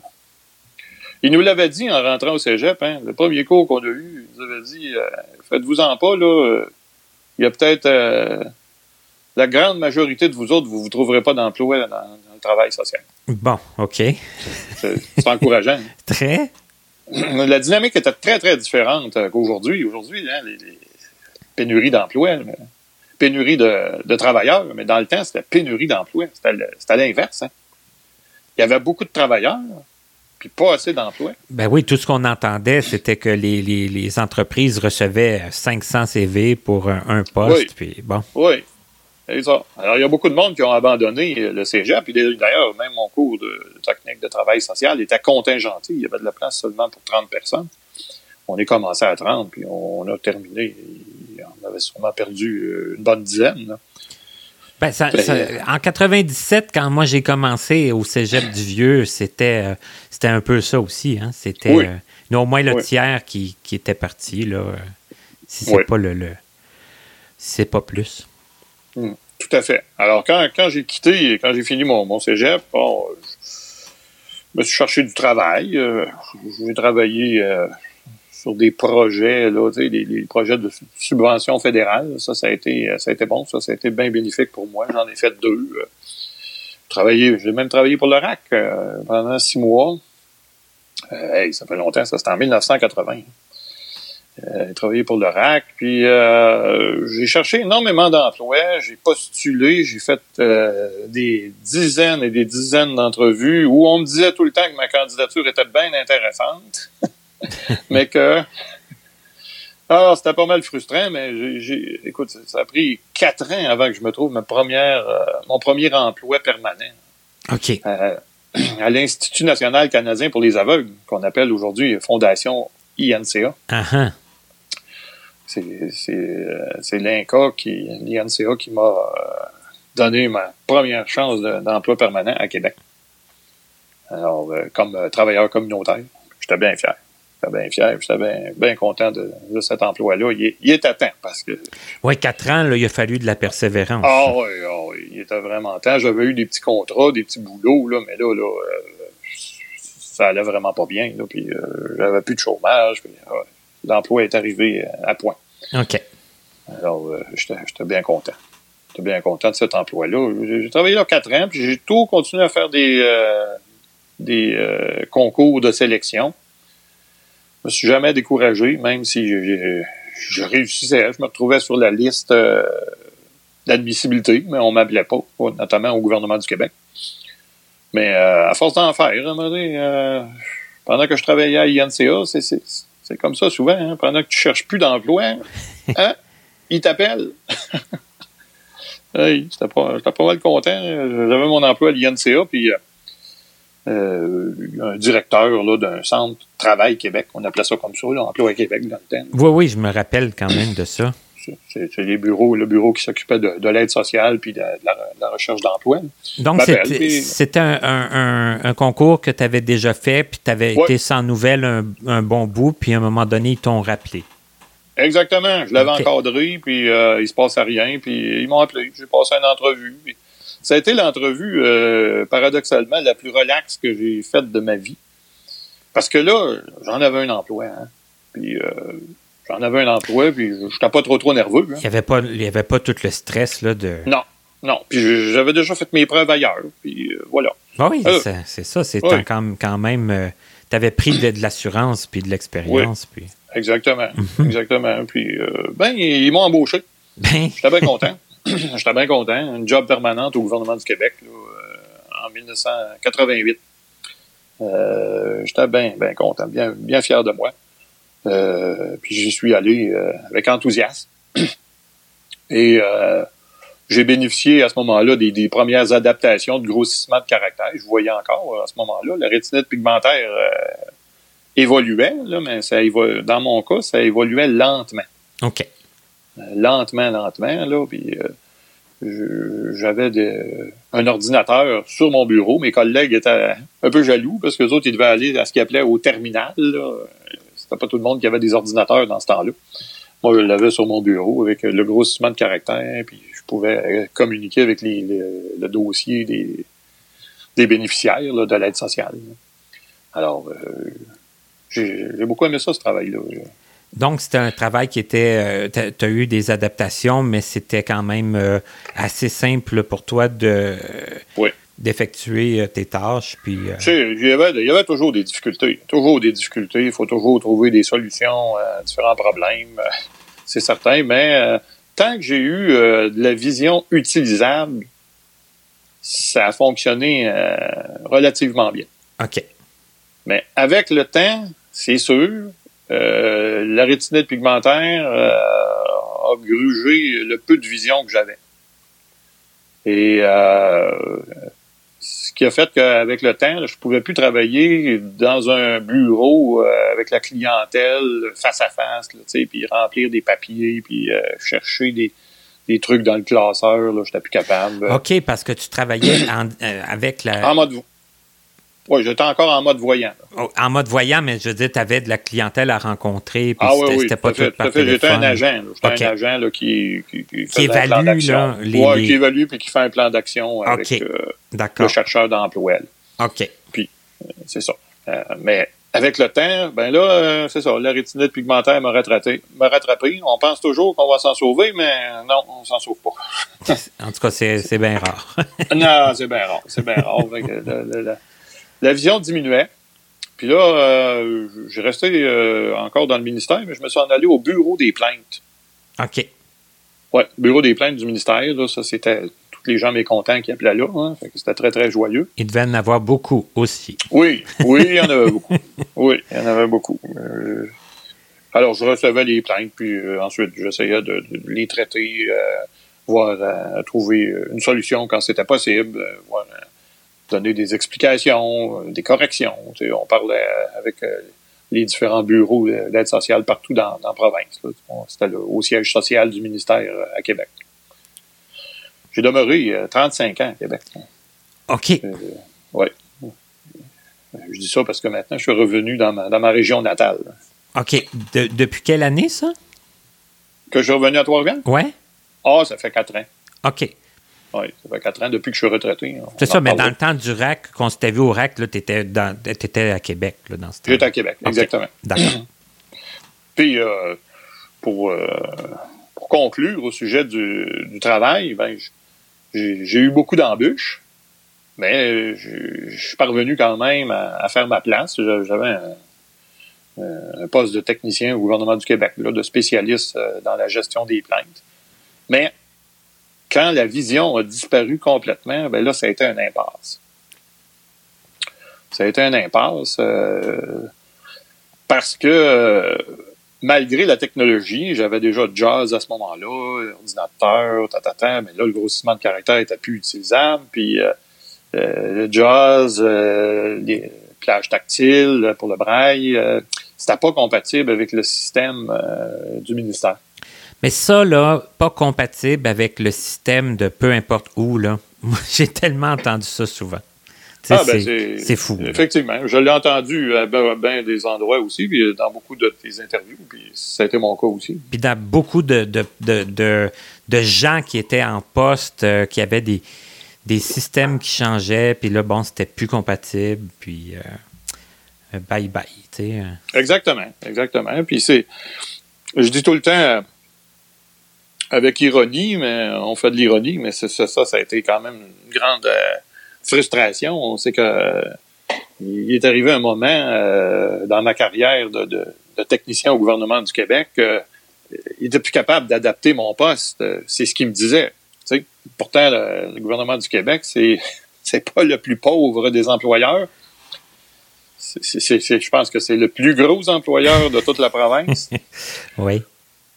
Il nous l'avait dit en rentrant au cégep, hein, le premier cours qu'on a eu, il nous avait dit euh, Faites-vous-en pas, là, il y a peut-être euh, la grande majorité de vous autres, vous ne vous trouverez pas d'emploi dans, dans le travail social. Bon, OK. C'est encourageant. Très. La dynamique était très, très différente euh, qu'aujourd'hui. Aujourd'hui, hein, les, les pénuries d'emplois, là, pénurie de, de travailleurs, mais dans le temps, c'était pénurie le- c'était l'inverse. hein. Il y avait beaucoup de travailleurs, puis pas assez d'emplois. Ben oui, tout ce qu'on entendait, c'était que les, les- les entreprises recevaient 500 CV pour un, un poste. Oui. Puis bon, Oui, c'est ça. Alors, il y a beaucoup de monde qui ont abandonné euh, le cégep. Puis d'ailleurs, même mon cours de technique de travail social était contingenté. Il y avait de la place seulement pour 30 personnes. On est commencé à 30, puis on a terminé. On avait sûrement perdu euh, une bonne dizaine. là. Ben, ça- Ben, ça- euh, en 97, quand moi j'ai commencé au Cégep du Vieux, c'était euh, c'était un peu ça aussi. Hein? C'était Oui. euh, au moins le Oui. tiers qui, qui était parti, là, euh, si c'est Oui. pas le, le si c'est pas plus. Tout à fait. Alors, quand, quand j'ai quitté, quand j'ai fini mon, mon cégep, bon, je me suis cherché du travail. j'ai travaillé euh, sur des projets, là, des, des projets de subvention fédérale. Ça, ça a été, ça a été bon. Ça, ça a été bien bénéfique pour moi. J'en ai fait deux. euh. J'ai même travaillé pour le RAC euh, pendant six mois. Euh, hey, ça fait longtemps, ça c'était en 1980. Euh, j'ai travaillé pour le RAC, puis euh, j'ai cherché énormément d'emplois, j'ai postulé, j'ai fait euh, des dizaines et des dizaines d'entrevues où on me disait tout le temps que ma candidature était bien intéressante, mais que ah, c'était pas mal frustrant, mais j'ai, écoute, ça, a pris quatre ans avant que je me trouve ma première, euh, mon premier emploi permanent OK. euh, à l'Institut national canadien pour les aveugles, qu'on appelle aujourd'hui Fondation INCA. Ah. C'est, c'est, euh, c'est l'INCA qui, l'INCA qui m'a donné ma première chance de- d'emploi permanent à Québec. Alors, comme travailleur communautaire, j'étais bien fier. J'étais bien fier, j'étais bien, bien content de, de cet emploi-là. Il, il est à temps parce que Ouais, quatre ans, là, il a fallu de la persévérance. Ah oui, ah oui, il était vraiment temps. J'avais eu des petits contrats, des petits boulots, là, mais là, là, euh, ça allait vraiment pas bien. Là, puis euh, j'avais plus de chômage. Puis, ouais, l'emploi est arrivé euh, à point. OK. Alors, j'étais bien content. J'étais bien content de cet emploi-là. J'ai travaillé là quatre ans, puis j'ai tout continué à faire des, des concours de sélection. Je me suis jamais découragé, même si je réussissais. Je me retrouvais sur la liste euh, d'admissibilité, mais on m'appelait pas, notamment au gouvernement du Québec. Mais euh, à force d'en faire, à un moment donné, euh, pendant que je travaillais à INCA, c'est- comme ça souvent. hein, pendant que tu cherches plus d'emploi, hein, ils t'appellent. J'étais pas, pas mal content. J'avais mon emploi à l'INCA, puis euh, un directeur là, d'un centre Travail Québec, on appelait ça comme ça, là, Emploi Québec dans le temps. Oui, oui, je me rappelle quand même de ça. C'est- les bureaux, le bureau qui s'occupait de, de l'aide sociale puis de, de la, de la recherche d'emploi. Donc, c'était un, un- un- un concours que tu avais déjà fait, puis tu avais Ouais. été sans nouvelles un, bon bout, puis à un moment donné, ils t'ont rappelé. Exactement. Je l'avais encadré, puis euh, il se passait rien, puis ils m'ont appelé. J'ai passé une entrevue. puis ça a été l'entrevue, euh, paradoxalement, la plus relaxe que j'ai faite de ma vie. Parce que là, j'en avais un emploi. Hein. Puis euh, j'en avais un emploi, puis je n'étais pas trop trop nerveux. hein. Il n'y avait, pas- il y avait pas tout le stress là, de. Non, non. Puis j'avais déjà fait mes preuves ailleurs. Puis euh, voilà. Ah oui, c'est- ça. C'est quand, quand même. tu avais pris de, de l'assurance puis de l'expérience. Puis... Exactement. Mhm. Exactement. Puis ben, ils, ils m'ont embauché. Ben, J'étais bien content. J'étais bien content. Une job permanente au gouvernement du Québec là, euh, en 1988. Euh, J'étais bien, bien content, bien, bien fier de moi. Euh, puis j'y suis allé euh, avec enthousiasme. Et euh, j'ai bénéficié à ce moment-là des, des premières adaptations de grossissement de caractère. Je voyais encore euh, à ce moment-là la rétinite pigmentaire évoluait, là, mais ça évo- dans mon cas, ça évoluait lentement OK. Lentement, lentement, là, puis euh, j'avais un ordinateur sur mon bureau. Mes collègues étaient un peu jaloux parce que les autres, ils devaient aller à ce qu'ils appelaient au terminal. C'était pas tout le monde qui avait des ordinateurs dans ce temps-là. Moi, je l'avais sur mon bureau avec le grossissement de caractère, puis je pouvais euh, communiquer avec les, le dossier des, bénéficiaires de l'aide sociale. Alors, euh, j'ai j'ai beaucoup aimé ça, ce travail-là. Donc, c'était un travail qui était. tu as eu des adaptations, mais c'était quand même euh, assez simple pour toi de Oui. d'effectuer euh, tes tâches. Puis, euh, Tu sais, il y, avait, il y avait toujours des difficultés. Toujours des difficultés. Il faut toujours trouver des solutions à différents problèmes. euh, C'est certain. Mais euh, tant que j'ai eu euh, de la vision utilisable, ça a fonctionné euh, relativement bien. OK. Mais avec le temps, c'est sûr, euh, la rétinite pigmentaire euh, a grugé le peu de vision que j'avais. Et euh, ce qui a fait qu'avec le temps, je pouvais plus travailler dans un bureau euh, avec la clientèle face à face, là, puis remplir des papiers, puis euh, chercher des, des trucs dans le classeur. Là, j'étais plus capable. OK, parce que tu travaillais en- euh, avec la. En mode, oui, j'étais encore en mode voyant. Oh, En mode voyant, mais je veux dire, tu avais de la clientèle à rencontrer, puis Ah oui, c'était oui, pas tout par fait. J'étais un agent. J'étais OK. un agent là, qui, qui, qui, un évalue, là, les- Ouais, qui évalue puis qui fait un plan d'action avec euh, le chercheur d'emploi. OK. C'est ça. Euh, mais avec le temps, ben là, euh, c'est ça. La rétinite pigmentaire m'a rattrapé. m'a rattrapé. On pense toujours qu'on va s'en sauver, mais non, on s'en sauve pas. En tout cas, c'est c'est bien rare. non, c'est bien rare. C'est bien rare. La, vision diminuait. Puis là, euh, j'ai resté euh, encore dans le ministère, mais je me suis en allé au bureau des plaintes. OK. Ouais, bureau des plaintes du ministère, là, ça c'était tous les gens mécontents qui appelaient là, hein, fait que c'était très très joyeux. Il devait en avoir beaucoup aussi. Oui, oui, il y en avait beaucoup. Oui, il y en avait beaucoup. Euh, alors je recevais les plaintes, puis ensuite j'essayais de, de les traiter, voir trouver une solution quand c'était possible, donner des explications, euh, des corrections. Tu sais, on parlait euh, avec euh, les différents bureaux d'aide sociale partout dans, dans la province. C'était au siège social du ministère à Québec. J'ai demeuré euh, 35 ans à Québec. OK. Euh, ouais. Je dis ça parce que maintenant, je suis revenu dans ma, dans ma région natale. OK. De- depuis quelle année, ça? Que je suis revenu à Trois-Rivières? Ouais? Ah, ça fait quatre ans. OK. Oui, ça fait quatre ans depuis que je suis retraité. On C'est ça, mais dans le temps du RAC, qu'on s'était vu au RAC, tu étais, à Québec là, dans ce. J'étais à Québec, exactement. D'accord. Puis, euh, pour, euh, pour conclure au sujet du, travail, ben, j'ai eu beaucoup d'embûches, mais je, suis parvenu quand même à, faire ma place. J'avais un, poste de technicien au gouvernement du Québec, là, de spécialiste euh, dans la gestion des plaintes. Mais quand la vision a disparu complètement, ben là, ça a été un impasse. Ça a été un impasse euh, parce que euh, malgré la technologie, j'avais déjà Jazz à ce moment-là, ordinateur, tatata, mais là, le grossissement de caractère était plus utilisable, puis euh, le Jazz, les plages tactiles pour le braille, c'était pas compatible avec le système du ministère. Mais ça, là, pas compatible avec le système de peu importe où, là. J'ai tellement entendu ça souvent. Ah, ben c'est fou. Effectivement. Je l'ai entendu à bien des endroits aussi, puis dans beaucoup de tes interviews, puis ça a été mon cas aussi. Puis dans beaucoup de, de, de, de, gens qui étaient en poste, euh, qui avaient des, des systèmes qui changeaient, puis là, bon, c'était plus compatible, puis euh, bye bye, tu sais. Exactement, exactement. Puis c'est, je dis tout le temps, avec ironie, mais on fait de l'ironie, mais c'est ça, ça, a été quand même une grande euh, frustration. On sait que il est arrivé un moment euh, dans ma carrière de, technicien au gouvernement du Québec qu'il il était plus capable d'adapter mon poste. C'est ce qu'il me disait. sais, pourtant, le, gouvernement du Québec, c'est c'est pas le plus pauvre des employeurs. je pense que c'est le plus gros employeur de toute la province. oui.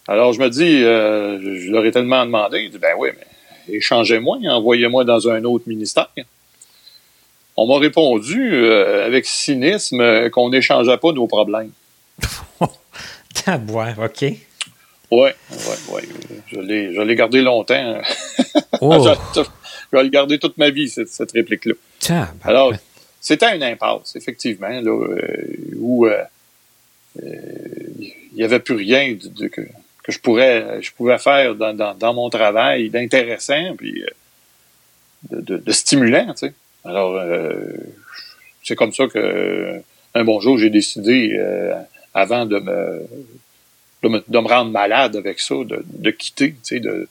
Alors, je me dis, euh, je leur ai tellement demandé, je dis, ben oui, mais échangez-moi, envoyez-moi dans un autre ministère. On m'a répondu euh, avec cynisme qu'on n'échangeait pas nos problèmes. boire, OK. Oui, oui, oui. Je l'ai gardé longtemps. Oh. je, vais le garder toute ma vie, cette, cette réplique-là. Alors, c'était une impasse, effectivement, là, euh, où il n'y avait plus rien de, de, que je pourrais je pouvais faire dans, dans, dans mon travail d'intéressant puis euh, de, de, de, stimulant, tu sais. Alors euh, c'est comme ça que un bon jour j'ai décidé euh, avant de me, de me, de me rendre malade avec ça, de, de quitter, tu sais, de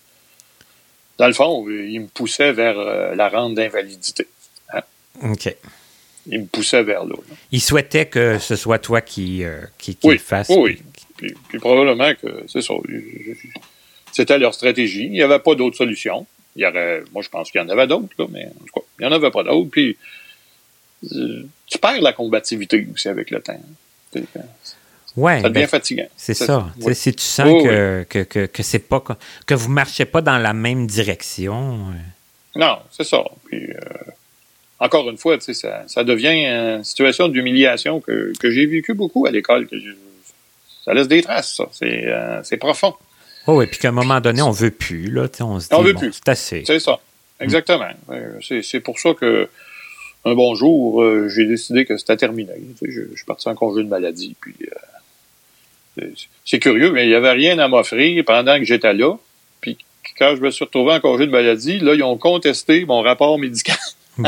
dans le fond, il me poussait vers la rente d'invalidité. Hein. OK. Il me poussait vers là. Il souhaitait que ce soit toi qui, qui, qui le fasse. Oui, puis, probablement que c'est ça. C'était leur stratégie. Il n'y avait pas d'autre solution. Il y aurait, moi, je pense qu'il y en avait d'autres, mais en tout cas, il n'y en avait pas d'autres. Puis, euh, tu perds la combativité aussi avec le temps. Ouais, ça devient ben, fatigant. C'est ça. Si tu sens que, que, que, c'est pas que vous marchez pas dans la même direction. Euh. Non, c'est ça. Puis euh, encore une fois, ça, ça devient une situation d'humiliation que, que j'ai vécu beaucoup à l'école, que ça laisse des traces, ça. C'est euh, profond. Oh, et puis qu'à un moment donné, on veut plus, là. On se dit, on veut plus. C'est assez. C'est ça. Exactement. Euh, c'est pour ça que un bon jour, euh, j'ai décidé que c'était terminé. je, suis parti en congé de maladie. Puis c'est curieux, mais il n'y avait rien à m'offrir pendant que j'étais là. Puis quand je me suis retrouvé en congé de maladie, là, ils ont contesté mon rapport médical.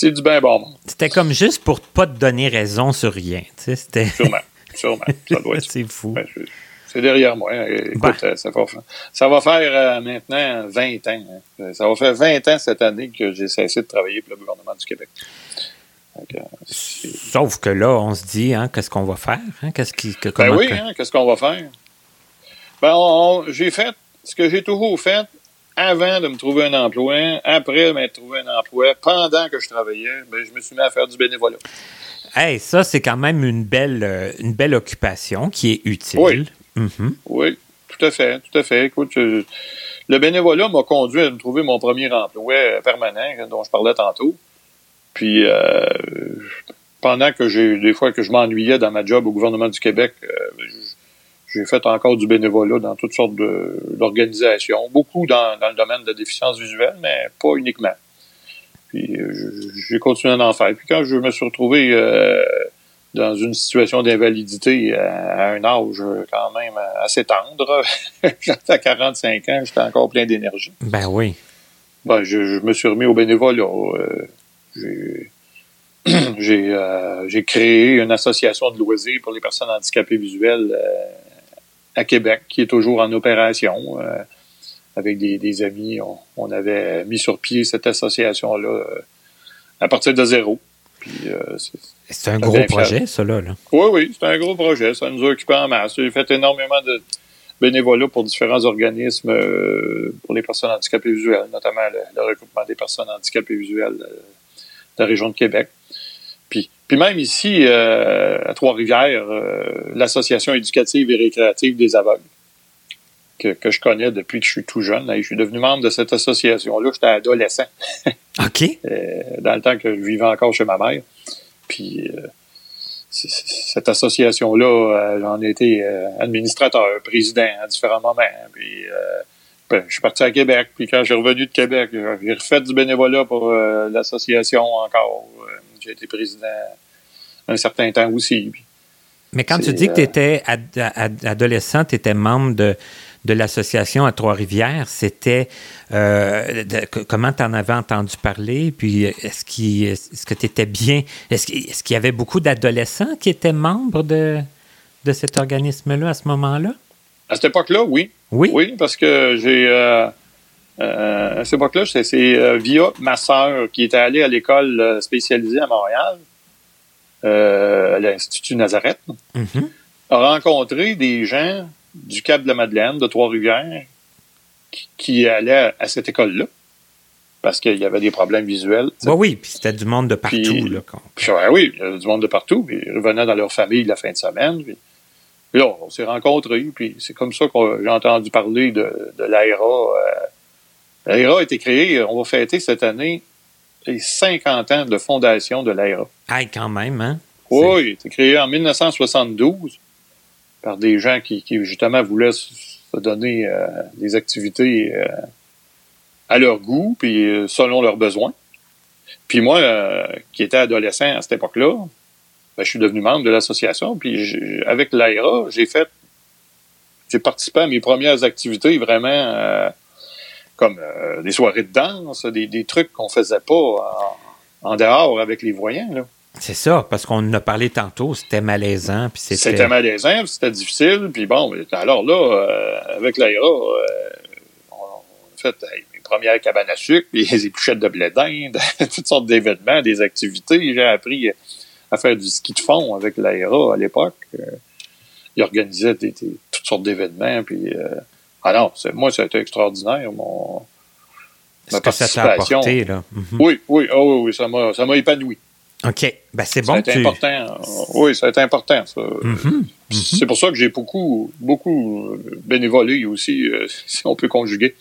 c'est du bien bon. C'était comme juste pour pas te donner raison sur rien. C'était... Sûrement, sûrement. Ça doit être. c'est fou. Ben, c'est derrière moi. Écoute, bah. euh, ça, va faire, ça va faire euh, maintenant 20 ans. Hein. Ça va faire 20 ans cette année que j'ai cessé de travailler pour le gouvernement du Québec. Euh, Sauf que là, on se dit, hein, qu'est-ce qu'on va faire? Hein? Qu'est-ce qui, que, ben oui, hein, qu'est-ce qu'on va faire? Ben, j'ai fait ce que j'ai toujours fait avant de me trouver un emploi, après de m'être trouvé un emploi, pendant que je travaillais, ben, je me suis mis à faire du bénévolat. Hey, ça, c'est quand même une belle, euh, une belle occupation qui est utile. Oui. Mm-hmm. Oui, tout à fait, tout à fait. Écoute, le bénévolat m'a conduit à me trouver mon premier emploi permanent, dont je parlais tantôt. Puis, euh, pendant que j'ai des fois que je m'ennuyais dans ma job au gouvernement du Québec, euh, j'ai fait encore du bénévolat dans toutes sortes d'organisations, beaucoup dans, dans, le domaine de la déficience visuelle, mais pas uniquement. Puis euh, j'ai continué à en faire. Puis quand je me suis retrouvé euh, dans une situation d'invalidité à, un âge quand même assez tendre, j'étais à 45 ans, j'étais encore plein d'énergie. Ben oui. Ben, je, me suis remis au bénévolat. Euh, j'ai créé une association de loisirs pour les personnes handicapées visuelles à Québec qui est toujours en opération. avec des, amis, on, avait mis sur pied cette association-là à partir de zéro. c'est un gros projet, ça, là. Oui, oui, c'est un gros projet. Ça nous a occupé en masse. J'ai fait énormément de, bénévolat pour différents organismes euh, pour les personnes handicapées visuelles, notamment le, regroupement des personnes handicapées visuelles euh, de la région de Québec. Puis, même ici, euh, à Trois-Rivières, l'Association éducative et récréative des aveugles, que, que, je connais depuis que je suis tout jeune. je suis devenu membre de cette association-là. J'étais adolescent. OK. dans le temps que je vivais encore chez ma mère. Puis cette association-là, euh, j'en ai été euh, administrateur, président à différents moments. Puis, euh, ben, je suis parti à Québec. Puis quand je suis revenu de Québec, j'ai refait du bénévolat pour l'association encore. J'ai été président un certain temps aussi. Mais quand tu dis que tu étais adolescent, tu étais membre de, de l'association à Trois-Rivières, c'était euh, comment tu en avais entendu parler, puis est-ce, que tu étais bien, est-ce, qu'il y avait beaucoup d'adolescents qui étaient membres de, de cet organisme-là à ce moment-là? À cette époque-là, oui. Oui? Oui, parce que j'ai... Euh, euh, à cette époque-là, c'est, via ma sœur qui était allée à l'école spécialisée à Montréal, à l'Institut Nazareth, mm-hmm. a rencontré des gens du Cap de la Madeleine, de Trois-Rivières, qui, allaient à, cette école-là parce qu'il y avait des problèmes visuels. Oui, oui, puis c'était du monde de partout. là, puis, oui, il y avait du monde de partout. Puis ils revenaient dans leur famille la fin de semaine. Puis, là, on s'est rencontrés. Puis c'est comme ça que j'ai entendu parler de, de l'AERA. Euh, L'AERA a été créée, on va fêter cette année les 50 ans de fondation de l'AERA. Ah, quand même, hein? Oui, il a été créé en 1972 par des gens qui, qui justement voulaient se donner euh, des activités euh, à leur goût, puis euh, selon leurs besoins. Puis moi, qui étais adolescent à cette époque-là, ben, je suis devenu membre de l'association. Puis avec l'AIRA, j'ai fait, j'ai participé à mes premières activités vraiment comme des soirées de danse, des, des trucs qu'on faisait pas en, en, dehors avec les voyants. Là. C'est ça, parce qu'on en a parlé tantôt, c'était malaisant. Puis c'était... c'était malaisant, c'était difficile. Puis bon, alors là, euh, avec l'AIRA, euh, on, a fait mes premières cabanes à sucre, puis les épluchettes de blé d'Inde, toutes sortes d'événements, des activités. J'ai appris à faire du ski de fond avec l'AIRA à l'époque. Euh, il organisait des, toutes sortes d'événements. Puis, alors, c'est, moi, ça a été extraordinaire, mon, ma participation. Ça là? Mm-hmm. Oui, oui, oh, oui, ça m'a, ça m'a épanoui. OK. Ben, c'est bon. C'est important. Oui, ça a été important, ça. Mm-hmm. Mm-hmm. C'est pour ça que j'ai beaucoup, beaucoup bénévolé aussi, euh, si on peut conjuguer.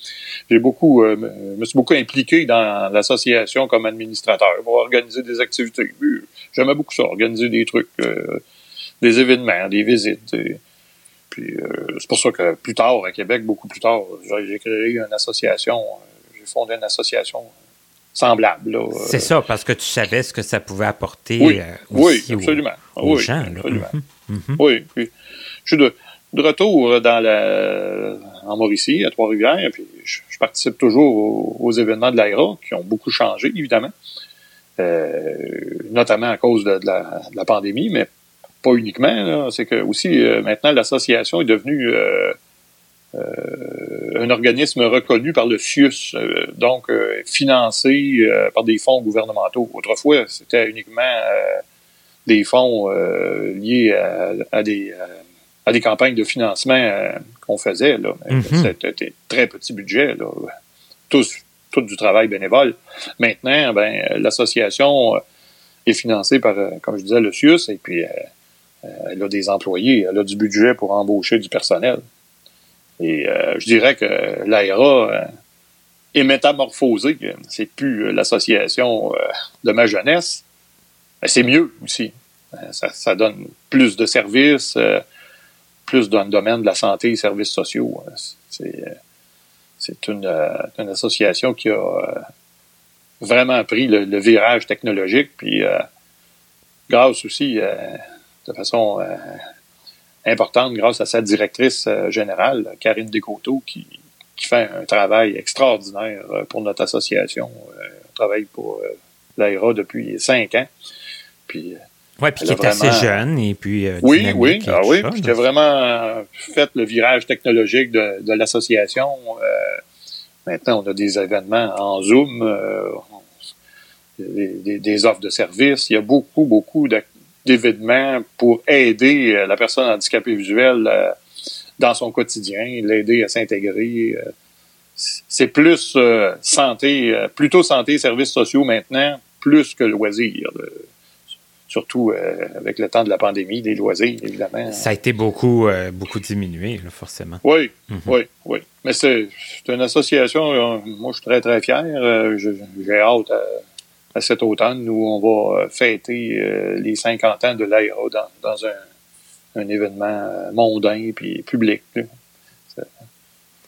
J'ai beaucoup, euh, me suis beaucoup impliqué dans l'association comme administrateur pour organiser des activités. J'aimais beaucoup ça, organiser des trucs, euh, des événements, des visites. Puis c'est pour ça que plus tard, à Québec, beaucoup plus tard, j'ai créé une association, j'ai fondé une association semblable. C'est ça, parce que tu savais ce que ça pouvait apporter oui, euh, oui, absolument. aux, oui, gens. Absolument. Mhm, mhm. Oui, puis je suis de, retour dans la, en Mauricie, à Trois-Rivières, puis je, participe toujours aux, événements de l'AIRA, qui ont beaucoup changé, évidemment, euh, notamment à cause de, la, pandémie, mais pas uniquement. C'est que aussi, euh, maintenant, l'association est devenue euh, un organisme reconnu par le CIUS, euh, donc euh, financé par des fonds gouvernementaux. Autrefois, c'était uniquement des fonds liés à, des à des campagnes de financement qu'on faisait. Là. Mm-hmm. C'était très petit budget. Là. Tous, tout du travail bénévole. Maintenant, ben, l'association est financée par, comme je disais, le CIUS, et puis elle a des employés, elle a du budget pour embaucher du personnel. Et euh, je dirais que l'AERA euh, est métamorphosée. C'est plus euh, l'association de ma jeunesse. C'est mieux aussi. Ça, donne plus de services, plus dans le domaine de la santé et services sociaux. C'est une, association qui a vraiment pris le, virage technologique, puis grâce aussi, de façon importante grâce à sa directrice euh, générale, Karine Descoteaux, qui, qui fait un travail extraordinaire euh, pour notre association. Euh, on travaille pour l'AIRA depuis cinq ans. Puis, oui, puis qui est assez jeune et puis. oui, oui, ah, oui, puis qui a vraiment fait le virage technologique de, de l'association. maintenant, on a des événements en Zoom, des, des, offres de services. Il y a beaucoup, beaucoup d'événements pour aider la personne handicapée visuelle dans son quotidien, l'aider à s'intégrer c'est plus euh, santé, euh, plutôt santé, services sociaux maintenant, plus que loisirs. surtout euh, avec le temps de la pandémie, des loisirs, évidemment. Ça a été beaucoup, beaucoup diminué, forcément. Oui, mhm. oui, oui. Mais c'est une association, moi je suis très, très fier. J'ai hâte à, cet automne où on va fêter les 50 ans de l'AIRA dans, un, un, événement mondain puis public.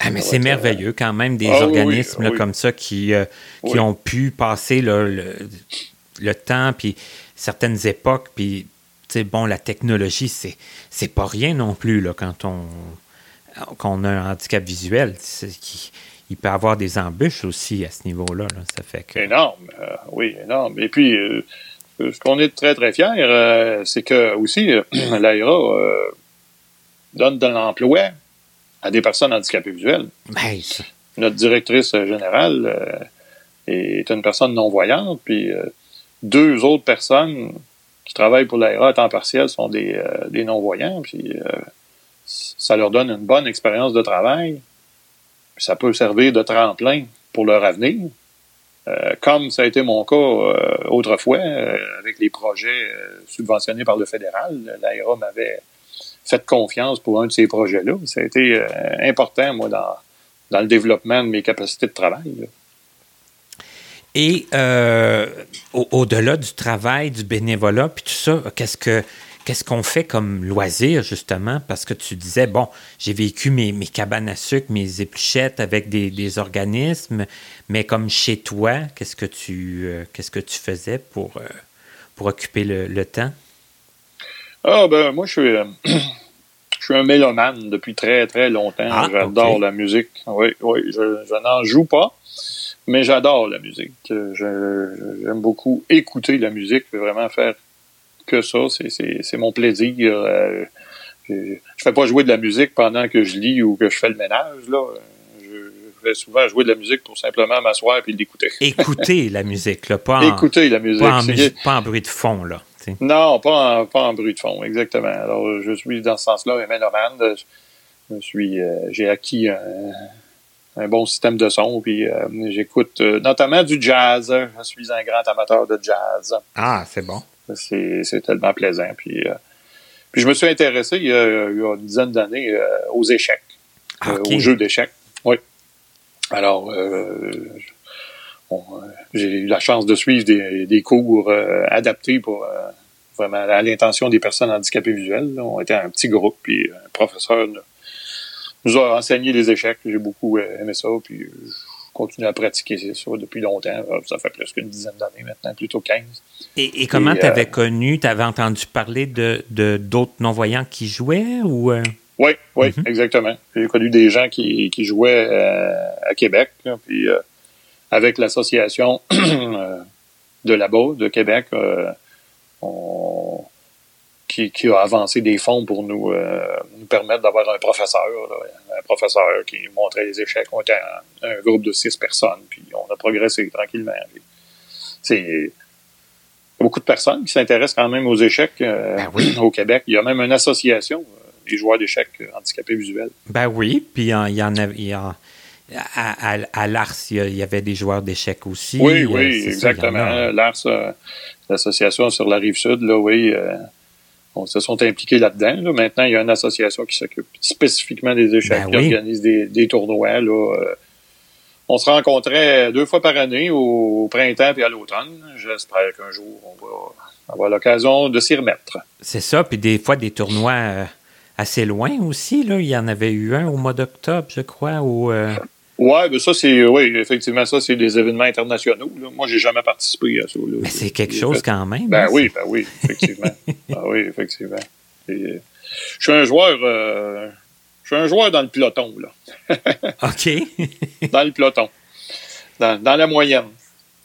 Ah, mais c'est merveilleux quand même, des ah organismes comme ça qui, euh, qui ont pu passer le, le, temps, puis certaines époques, puis, bon, la technologie, c'est, c'est pas rien non plus là, quand on, a un handicap visuel. Il peut avoir des embûches aussi à ce niveau-là. Ça fait que... Énorme, euh, oui, énorme. Et puis, euh, ce qu'on est très, très fiers, c'est que aussi, l'AIRA donne de l'emploi à des personnes handicapées visuelles. Notre directrice générale euh, est une personne non-voyante, puis euh, deux autres personnes qui travaillent pour l'ARA à temps partiel sont des, euh, des non-voyants, puis ça leur donne une bonne expérience de travail. Ça peut servir de tremplin pour leur avenir. comme ça a été mon cas autrefois avec les projets subventionnés par le fédéral, l'ARA m'avait fait confiance pour un de ces projets-là. Ça a été euh, important, moi, dans, dans le développement de mes capacités de travail. Et euh, au-delà du travail, du bénévolat, puis tout ça, qu'est-ce que qu'est-ce qu'on fait comme loisir, justement? Parce que tu disais, bon, j'ai vécu mes, mes, cabanes à sucre, mes épluchettes avec des, organismes, mais comme chez toi, qu'est-ce que tu euh, qu'est-ce que tu faisais pour, pour occuper le temps? Ah, ben, moi, je suis, euh, je suis un mélomane depuis très, très longtemps. Ah, j'adore la musique. Oui, oui, je, je n'en joue pas, mais j'adore la musique. J'aime beaucoup écouter la musique, vraiment faire que ça. C'est mon plaisir. Euh, je, ne fais pas jouer de la musique pendant que je lis ou que je fais le ménage, là. Je, fais souvent jouer de la musique pour simplement m'asseoir et l'écouter. Écouter la musique, là, pas Écouter la musique. pas en bruit de fond, là. Non, pas en, pas en bruit de fond, exactement. Alors, je suis dans ce sens-là un mélomane. Je suis, euh, j'ai acquis un, bon système de son, puis euh, j'écoute euh, notamment du jazz. Je suis un grand amateur de jazz. Ah, c'est bon. C'est, tellement plaisant. Puis, puis je me suis intéressé il y a, une dizaine d'années aux échecs, ah, aux jeux d'échecs. Oui. Alors, euh, j'ai eu la chance de suivre des, cours euh, adaptés pour euh, vraiment à l'intention des personnes handicapées visuelles. On était un petit groupe, puis un professeur nous a enseigné les échecs. J'ai beaucoup aimé ça, puis continue à pratiquer ça depuis longtemps. Ça fait presque une dizaine d'années maintenant, plutôt 15. Et, comment tu avais connu, tu avais entendu parler de d'autres non-voyants qui jouaient ou Oui, oui, mm-hmm. exactement. J'ai connu des gens qui, jouaient à Québec, puis avec l'association euh, de là-bas, de Québec, euh, qui, a avancé des fonds pour nous, euh, nous permettre d'avoir un professeur, un professeur qui montrait les échecs. On était un, groupe de six personnes, puis on a progressé tranquillement. C'est beaucoup de personnes qui s'intéressent quand même aux échecs ben au Québec. Il y a même une association des joueurs d'échecs handicapés visuels. Ben oui, puis il y en a, il y à, à, l'ARS, il y avait des joueurs d'échecs aussi. Oui, oui, exactement. L'ARS, euh, l'association sur la rive sud, là, oui, euh, on se sont impliqués là-dedans. Maintenant, il y a une association qui s'occupe spécifiquement des échecs, ben qui organise des, des tournois. Là, euh. on se rencontrait deux fois par année, au, printemps et à l'automne. J'espère qu'un jour, on va avoir l'occasion de s'y remettre. C'est ça, puis des fois des tournois assez loin aussi. Là. Il y en avait eu un au mois d'octobre, je crois, au, Ouais, ben ça, c'est, oui, effectivement, ça, c'est des événements internationaux. Là. Moi, j'ai jamais participé à ça. Mais c'est quelque chose quand même. Ben hein, oui, ben oui, effectivement. ben oui, effectivement. je suis un joueur, euh, je suis un joueur dans le peloton, là. OK. dans le peloton. Dans, dans la moyenne.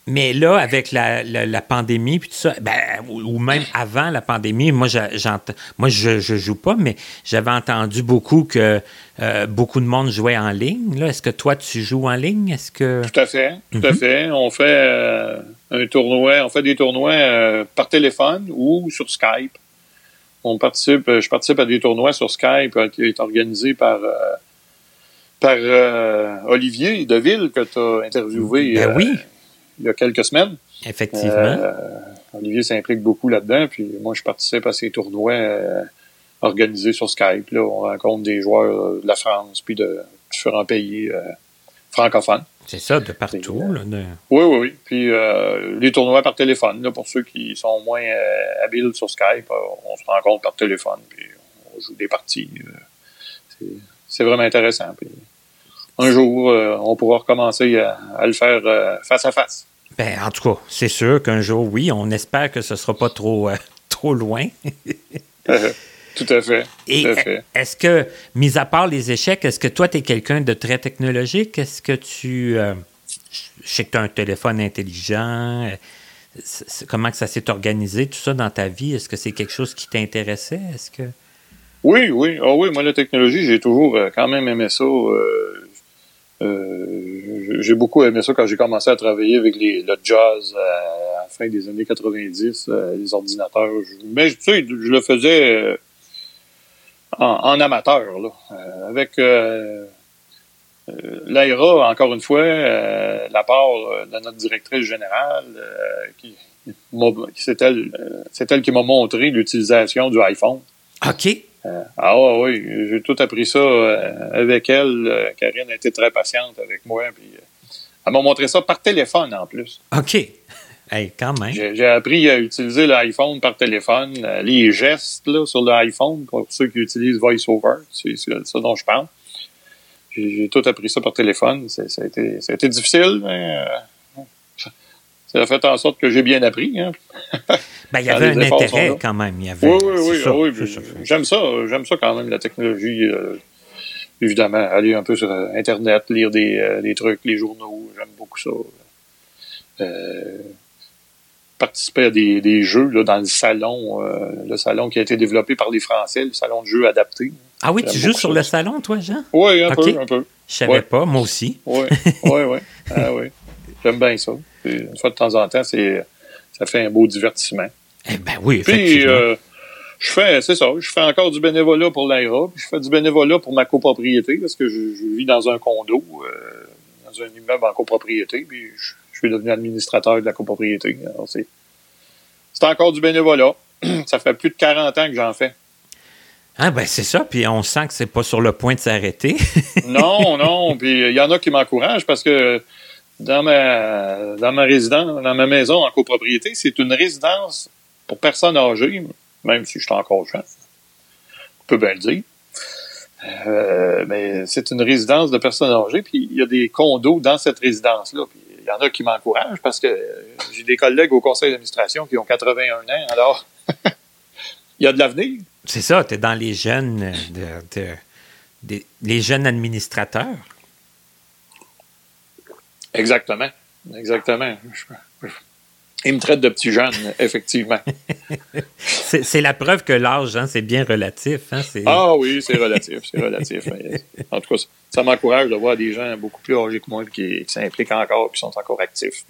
Mais là, avec la, la, pandémie puis tout ça, ben, ou, même avant la pandémie, moi, j'entends, moi je, je joue pas, mais j'avais entendu beaucoup que euh, beaucoup de monde jouait en ligne. Est-ce que toi, tu joues en ligne? Est-ce que... Tout à fait, tout à mhm. fait. On fait euh, un tournoi, on fait des tournois euh, par téléphone ou sur Skype. On participe, je participe à des tournois sur Skype qui est organisé par par Olivier Deville que tu as interviewé. Ben oui il y a quelques semaines. Effectivement. Euh, Olivier s'implique beaucoup là-dedans, puis moi, je participe à ces tournois euh, organisés sur Skype. Là, on rencontre des joueurs de la France, puis de différents pays euh, francophones. C'est ça, de partout. là, Oui, oui, oui. Puis les tournois par téléphone, là, pour ceux qui sont moins habiles sur Skype, on se rencontre par téléphone, puis on joue des parties. c'est vraiment intéressant. Puis un jour, euh, on pourra recommencer à, le faire euh, face à face. Ben, en tout cas, c'est sûr qu'un jour, oui, on espère que ce ne sera pas trop, euh, trop loin. Tout à fait. Et est-ce que, mis à part les échecs, est-ce que toi, tu es quelqu'un de très technologique? Est-ce que tu. je sais que tu as un téléphone intelligent. comment que ça s'est organisé, tout ça, dans ta vie? Est-ce que c'est quelque chose qui t'intéressait? Est-ce que. Oui, oui. Ah oui, moi, la technologie, j'ai toujours quand même aimé ça. Euh, j'ai beaucoup aimé ça quand j'ai commencé à travailler avec les, le jazz à, la fin des années 90, euh, les ordinateurs. Mais tu sais, je le faisais euh, en, amateur, là, avec l'AIRA, encore une fois, la part de notre directrice générale, qui, c'est elle, elle qui m'a montré l'utilisation du iPhone. OK. Euh, ah oui, j'ai tout appris ça euh, avec elle. Euh, Karine a été très patiente avec moi. Puis, elle m'a montré ça par téléphone en plus. OK. Hey, quand même. J'ai appris à utiliser l'iPhone par téléphone, les gestes là, sur l'iPhone, pour ceux qui utilisent VoiceOver, c'est ça dont je parle. J'ai tout appris ça par téléphone. Ça a, été, ça a été difficile, mais ça a fait en sorte que j'ai bien appris. Hein. Ben, il y avait un intérêt quand même. Il y avait, oui, oui, oui. oui j'aime ça. J'aime ça quand même, la technologie. Euh, évidemment, aller un peu sur euh, Internet, lire des, euh, des trucs, les journaux. J'aime beaucoup ça. participer à des, des jeux là, dans le salon, le salon qui a été développé par les Français, le salon de jeux adapté. Ah oui, tu joues sur le salon, toi, Jean? Oui, un peu, un peu. Je savais pas, moi aussi. Oui, oui, oui. Ah, oui. J'aime bien ça. Une fois de temps en temps, c'est ça fait un beau divertissement. Eh ben oui, Puis, euh, je fais, c'est ça, je fais encore du bénévolat pour l'AIRA, puis je fais du bénévolat pour ma copropriété, parce que je, vis dans un condo, euh, dans un immeuble en copropriété, puis je, suis devenu administrateur de la copropriété. c'est, c'est encore du bénévolat. ça fait plus de 40 ans que j'en fais. Ah ben c'est ça, puis on sent que c'est pas sur le point de s'arrêter. non, non, puis il y en a qui m'encouragent parce que dans ma, dans ma résidence, dans ma maison en copropriété, c'est une résidence pour personnes âgées, même si je suis encore jeune. On peut bien le dire. Euh, mais c'est une résidence de personnes âgées, puis il y a des condos dans cette résidence-là. Il y en a qui m'encouragent parce que j'ai des collègues au conseil d'administration qui ont 81 ans, alors il y a de l'avenir. C'est ça, tu es dans les jeunes, de, les jeunes administrateurs. Exactement. Exactement. Il me traite de petit jeune, effectivement. c'est la preuve que l'âge, hein, c'est bien relatif. Hein, ah oui, c'est relatif, c'est relatif. en tout cas, ça, m'encourage de voir des gens beaucoup plus âgés que moi qui, s'impliquent encore, qui sont encore actifs.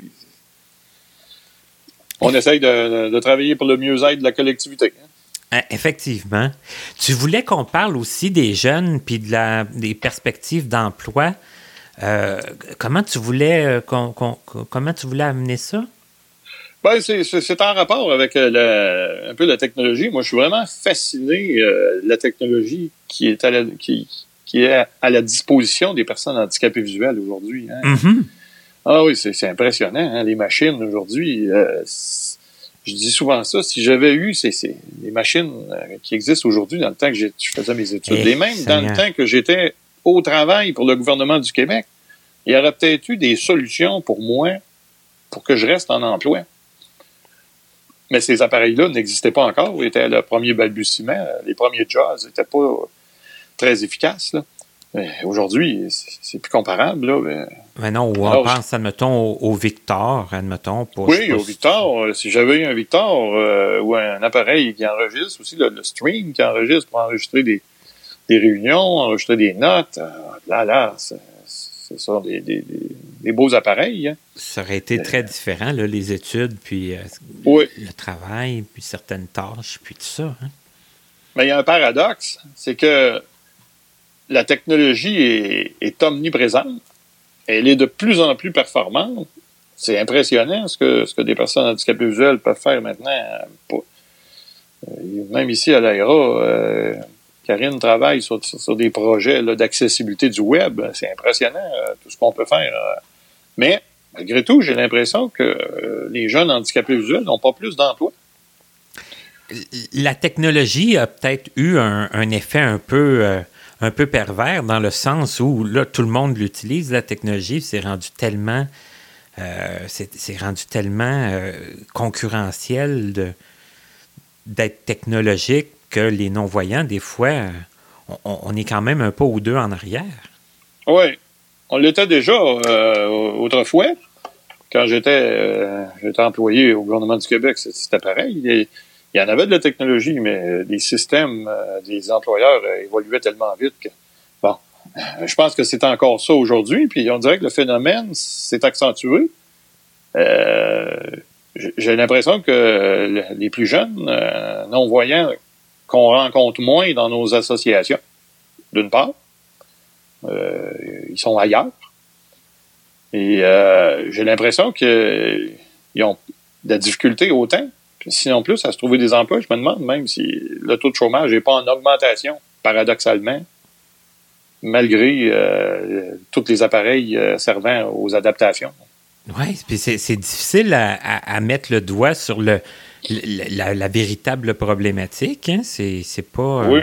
on essaye de, travailler pour le mieux-être de la collectivité. Hein. Ah, effectivement. Tu voulais qu'on parle aussi des jeunes puis de la, des perspectives d'emploi. Euh, comment tu voulais euh, comment tu voulais amener ça? Ben, c'est en rapport avec euh, un peu la technologie. Moi, je suis vraiment fasciné de la technologie qui est à la, qui, est à la disposition des personnes handicapées visuelles aujourd'hui. Hein. Mm-hmm. Ah oui, c'est impressionnant. Hein, les machines aujourd'hui, je dis souvent ça. Si j'avais eu ces, les machines qui existent aujourd'hui dans le temps que je faisais mes études, et eh, même dans le temps que j'étais au travail pour le gouvernement du Québec, il y aurait peut-être eu des solutions pour moi pour que je reste en emploi. Mais ces appareils-là n'existaient pas encore. Ils étaient le premier balbutiement. Les premiers jazz n'étaient pas très efficaces. Aujourd'hui, c'est plus comparable. Là, mais... non, on Alors, pense, admettons, au, Victor, admettons. Pour, oui, au Victor. Euh, si j'avais eu un Victor euh, ou un appareil qui enregistre aussi, le, stream qui enregistre pour enregistrer des, des réunions, enregistrer des notes, euh, là, là, c'est ça, des, des, des, beaux appareils. Hein. Ça aurait été très différent, là, les études, puis le travail, puis certaines tâches, puis tout ça. Hein. Mais il y a un paradoxe, c'est que la technologie est, omniprésente. Elle est de plus en plus performante. C'est impressionnant ce que, ce que des personnes handicapées visuelles peuvent faire maintenant. Euh, même ici à l'AERA, euh, Karine travaille sur, des projets d'accessibilité du web. C'est impressionnant euh, tout ce qu'on peut faire. Mais malgré tout, j'ai l'impression que les jeunes handicapés visuels n'ont pas plus d'emplois. La technologie a peut-être eu un, effet un peu pervers dans le sens où tout le monde l'utilise, la technologie, c'est rendu tellement, euh, tellement euh, concurrentiel d'être technologique que les non-voyants, des fois, on, est quand même un pas ou deux en arrière. Oui, on l'était déjà euh, autrefois. Quand j'étais, j'étais employé au gouvernement du Québec, c'était pareil. Il y en avait de la technologie, mais les systèmes euh, des employeurs euh, évoluaient tellement vite que, bon, je pense que c'est encore ça aujourd'hui, puis on dirait que le phénomène s'est accentué. Euh, j'ai l'impression que les plus jeunes, non-voyants, qu'on rencontre moins dans nos associations, d'une part, ils sont ailleurs. Et j'ai l'impression qu'ils ont de la difficulté autant Sinon plus à se trouver des emplois, je me demande même si le taux de chômage n'est pas en augmentation, paradoxalement, malgré euh, tous les appareils euh, servant aux adaptations. Oui, c'est difficile à, mettre le doigt sur le, la, véritable problématique. Hein? C'est pas. Euh, oui.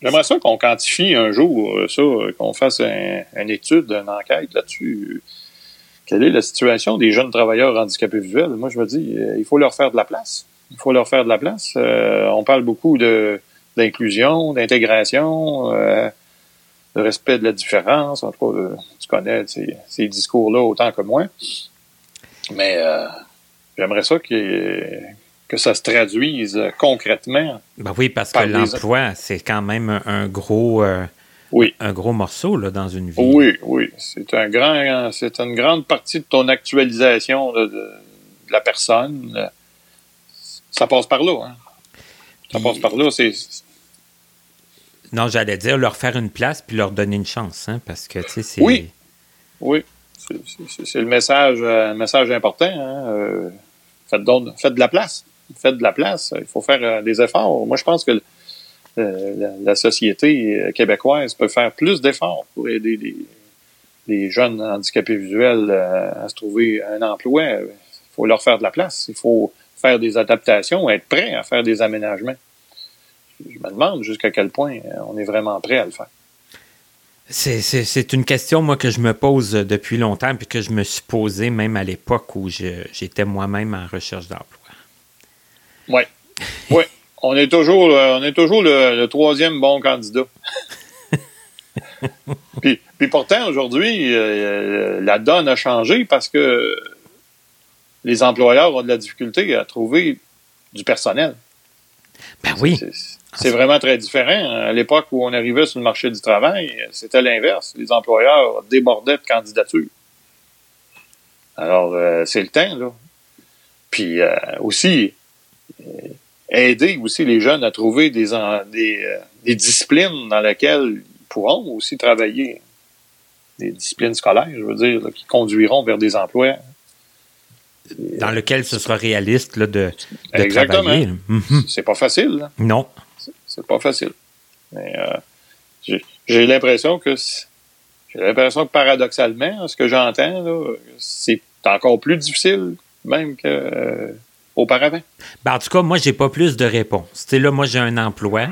J'aimerais ça qu'on quantifie un jour ça, qu'on fasse une étude, une enquête là-dessus. Quelle est la situation des jeunes travailleurs handicapés visuels? Moi, je me dis, il faut leur faire de la place. Il faut leur faire de la place. Euh, on parle beaucoup de d'inclusion, d'intégration, euh, de respect de la différence. En tout cas, euh, tu connais ces, discours-là autant que moi. Mais j'aimerais ça que, que ça se traduise concrètement. Ben oui, parce que l'emploi, c'est quand même un, gros... Oui. Un gros morceau là, dans une vie. Oui, oui. C'est un grand, c'est une grande partie de ton actualisation de, de la personne ça passe par là. Hein. Ça passe par là. C'est. Non, j'allais dire leur faire une place puis leur donner une chance, hein, parce que, tu sais, c'est. Oui. Oui. C'est le message, euh, message important. Hein. Euh, faites, faites, de la place. Faites de la place. Il faut faire euh, des efforts. Moi, je pense que la, société québécoise peut faire plus d'efforts pour aider les, jeunes handicapés visuels à se trouver un emploi. Il faut leur faire de la place. Il faut faire des adaptations, être prêt à faire des aménagements. Je me demande jusqu'à quel point euh, on est vraiment prêt à le faire. C'est une question, moi, que je me pose depuis longtemps, puis que je me suis posé même à l'époque où j'étais moi-même en recherche d'emploi. Oui. Oui. On est toujours, on est toujours le, troisième bon candidat. puis, puis, pourtant, aujourd'hui, euh, la donne a changé parce que les employeurs ont de la difficulté à trouver du personnel. Ben oui. C'est vraiment très différent. À l'époque où on arrivait sur le marché du travail, c'était l'inverse. Les employeurs débordaient de candidatures. Alors, euh, c'est le temps, là. Puis euh, aussi, euh, aider aussi les jeunes à trouver des, des, disciplines dans lesquelles ils pourront aussi travailler. Des disciplines scolaires, je veux dire, qui conduiront vers des emplois dans lequel ce sera réaliste de, de Exactement. travailler. Mhm. C'est pas facile. Non. C'est pas facile. Mais euh, j'ai l'impression que j'ai l'impression que paradoxalement, ce que j'entends, c'est encore plus difficile même qu'auparavant. Euh, ben, en tout cas, moi, j'ai pas plus de réponses. là, moi, j'ai un emploi,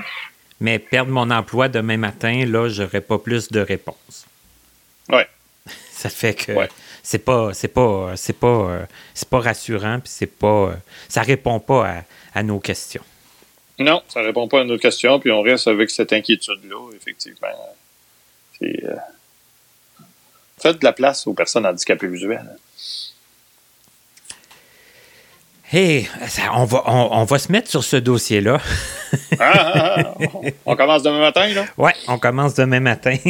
mais perdre mon emploi demain matin, là, j'aurais pas plus de réponses. Oui. Ça fait que c'est pas c'est pas c'est pas euh, c'est pas rassurant puis c'est pas euh, ça répond pas à, nos questions. Non, ça répond pas à nos questions puis on reste avec cette inquiétude là effectivement. C'est, euh, faites de la place aux personnes handicapées visuelles. Hey, ça, on, va, on, on va se mettre sur ce dossier-là. Ah, ah, ah, on commence demain matin, là? Ouais, on commence demain matin.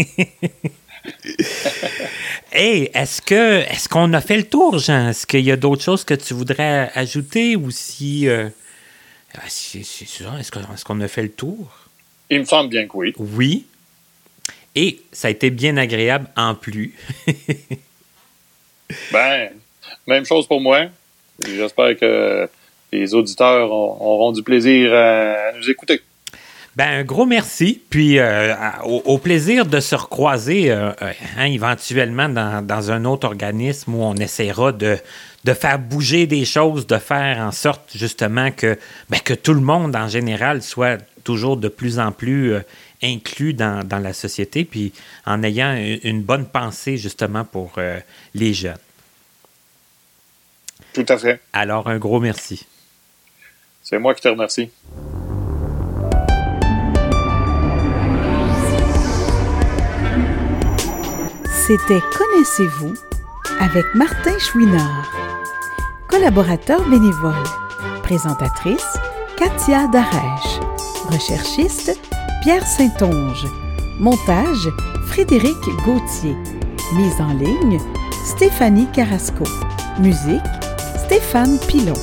hey, est-ce que est-ce qu'on a fait le tour, Jean? Est-ce qu'il y a d'autres choses que tu voudrais ajouter ou si. euh, si- si- si- Est-ce qu'on est-ce qu'on a fait le tour? Il me semble bien que oui. Oui. Et ça a été bien agréable en plus. Ben, même chose pour moi. J'espère que les auditeurs ont- auront du plaisir à nous écouter. Ben, un gros merci. Puis euh, au, plaisir de se recroiser euh, euh, hein, éventuellement dans, dans un autre organisme où on essaiera de, de faire bouger des choses, de faire en sorte justement que, ben, que tout le monde en général soit toujours de plus en plus inclus dans, dans la société, puis en ayant une, bonne pensée justement pour les jeunes. Tout à fait. Alors, un gros merci. C'est moi qui te remercie. C'était Connaissez-vous avec Martin Chouinard. Collaborateur bénévole. Présentatrice Katia Darèche. Recherchiste Pierre Saint-Onge. Montage Frédéric Gauthier. Mise en ligne Stéphanie Carrasco. Musique Stéphane Pilon.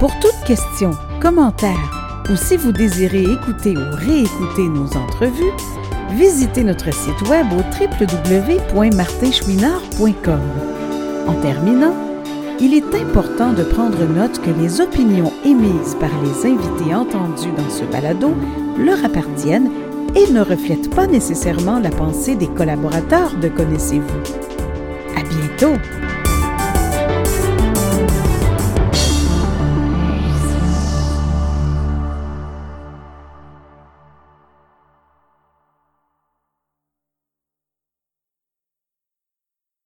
Pour toute question, commentaire ou si vous désirez écouter ou réécouter nos entrevues, visitez notre site web au www.martinchouinard.com. En terminant, il est important de prendre note que les opinions émises par les invités entendus dans ce balado leur appartiennent et ne reflètent pas nécessairement la pensée des collaborateurs de Connaissez-vous. À bientôt!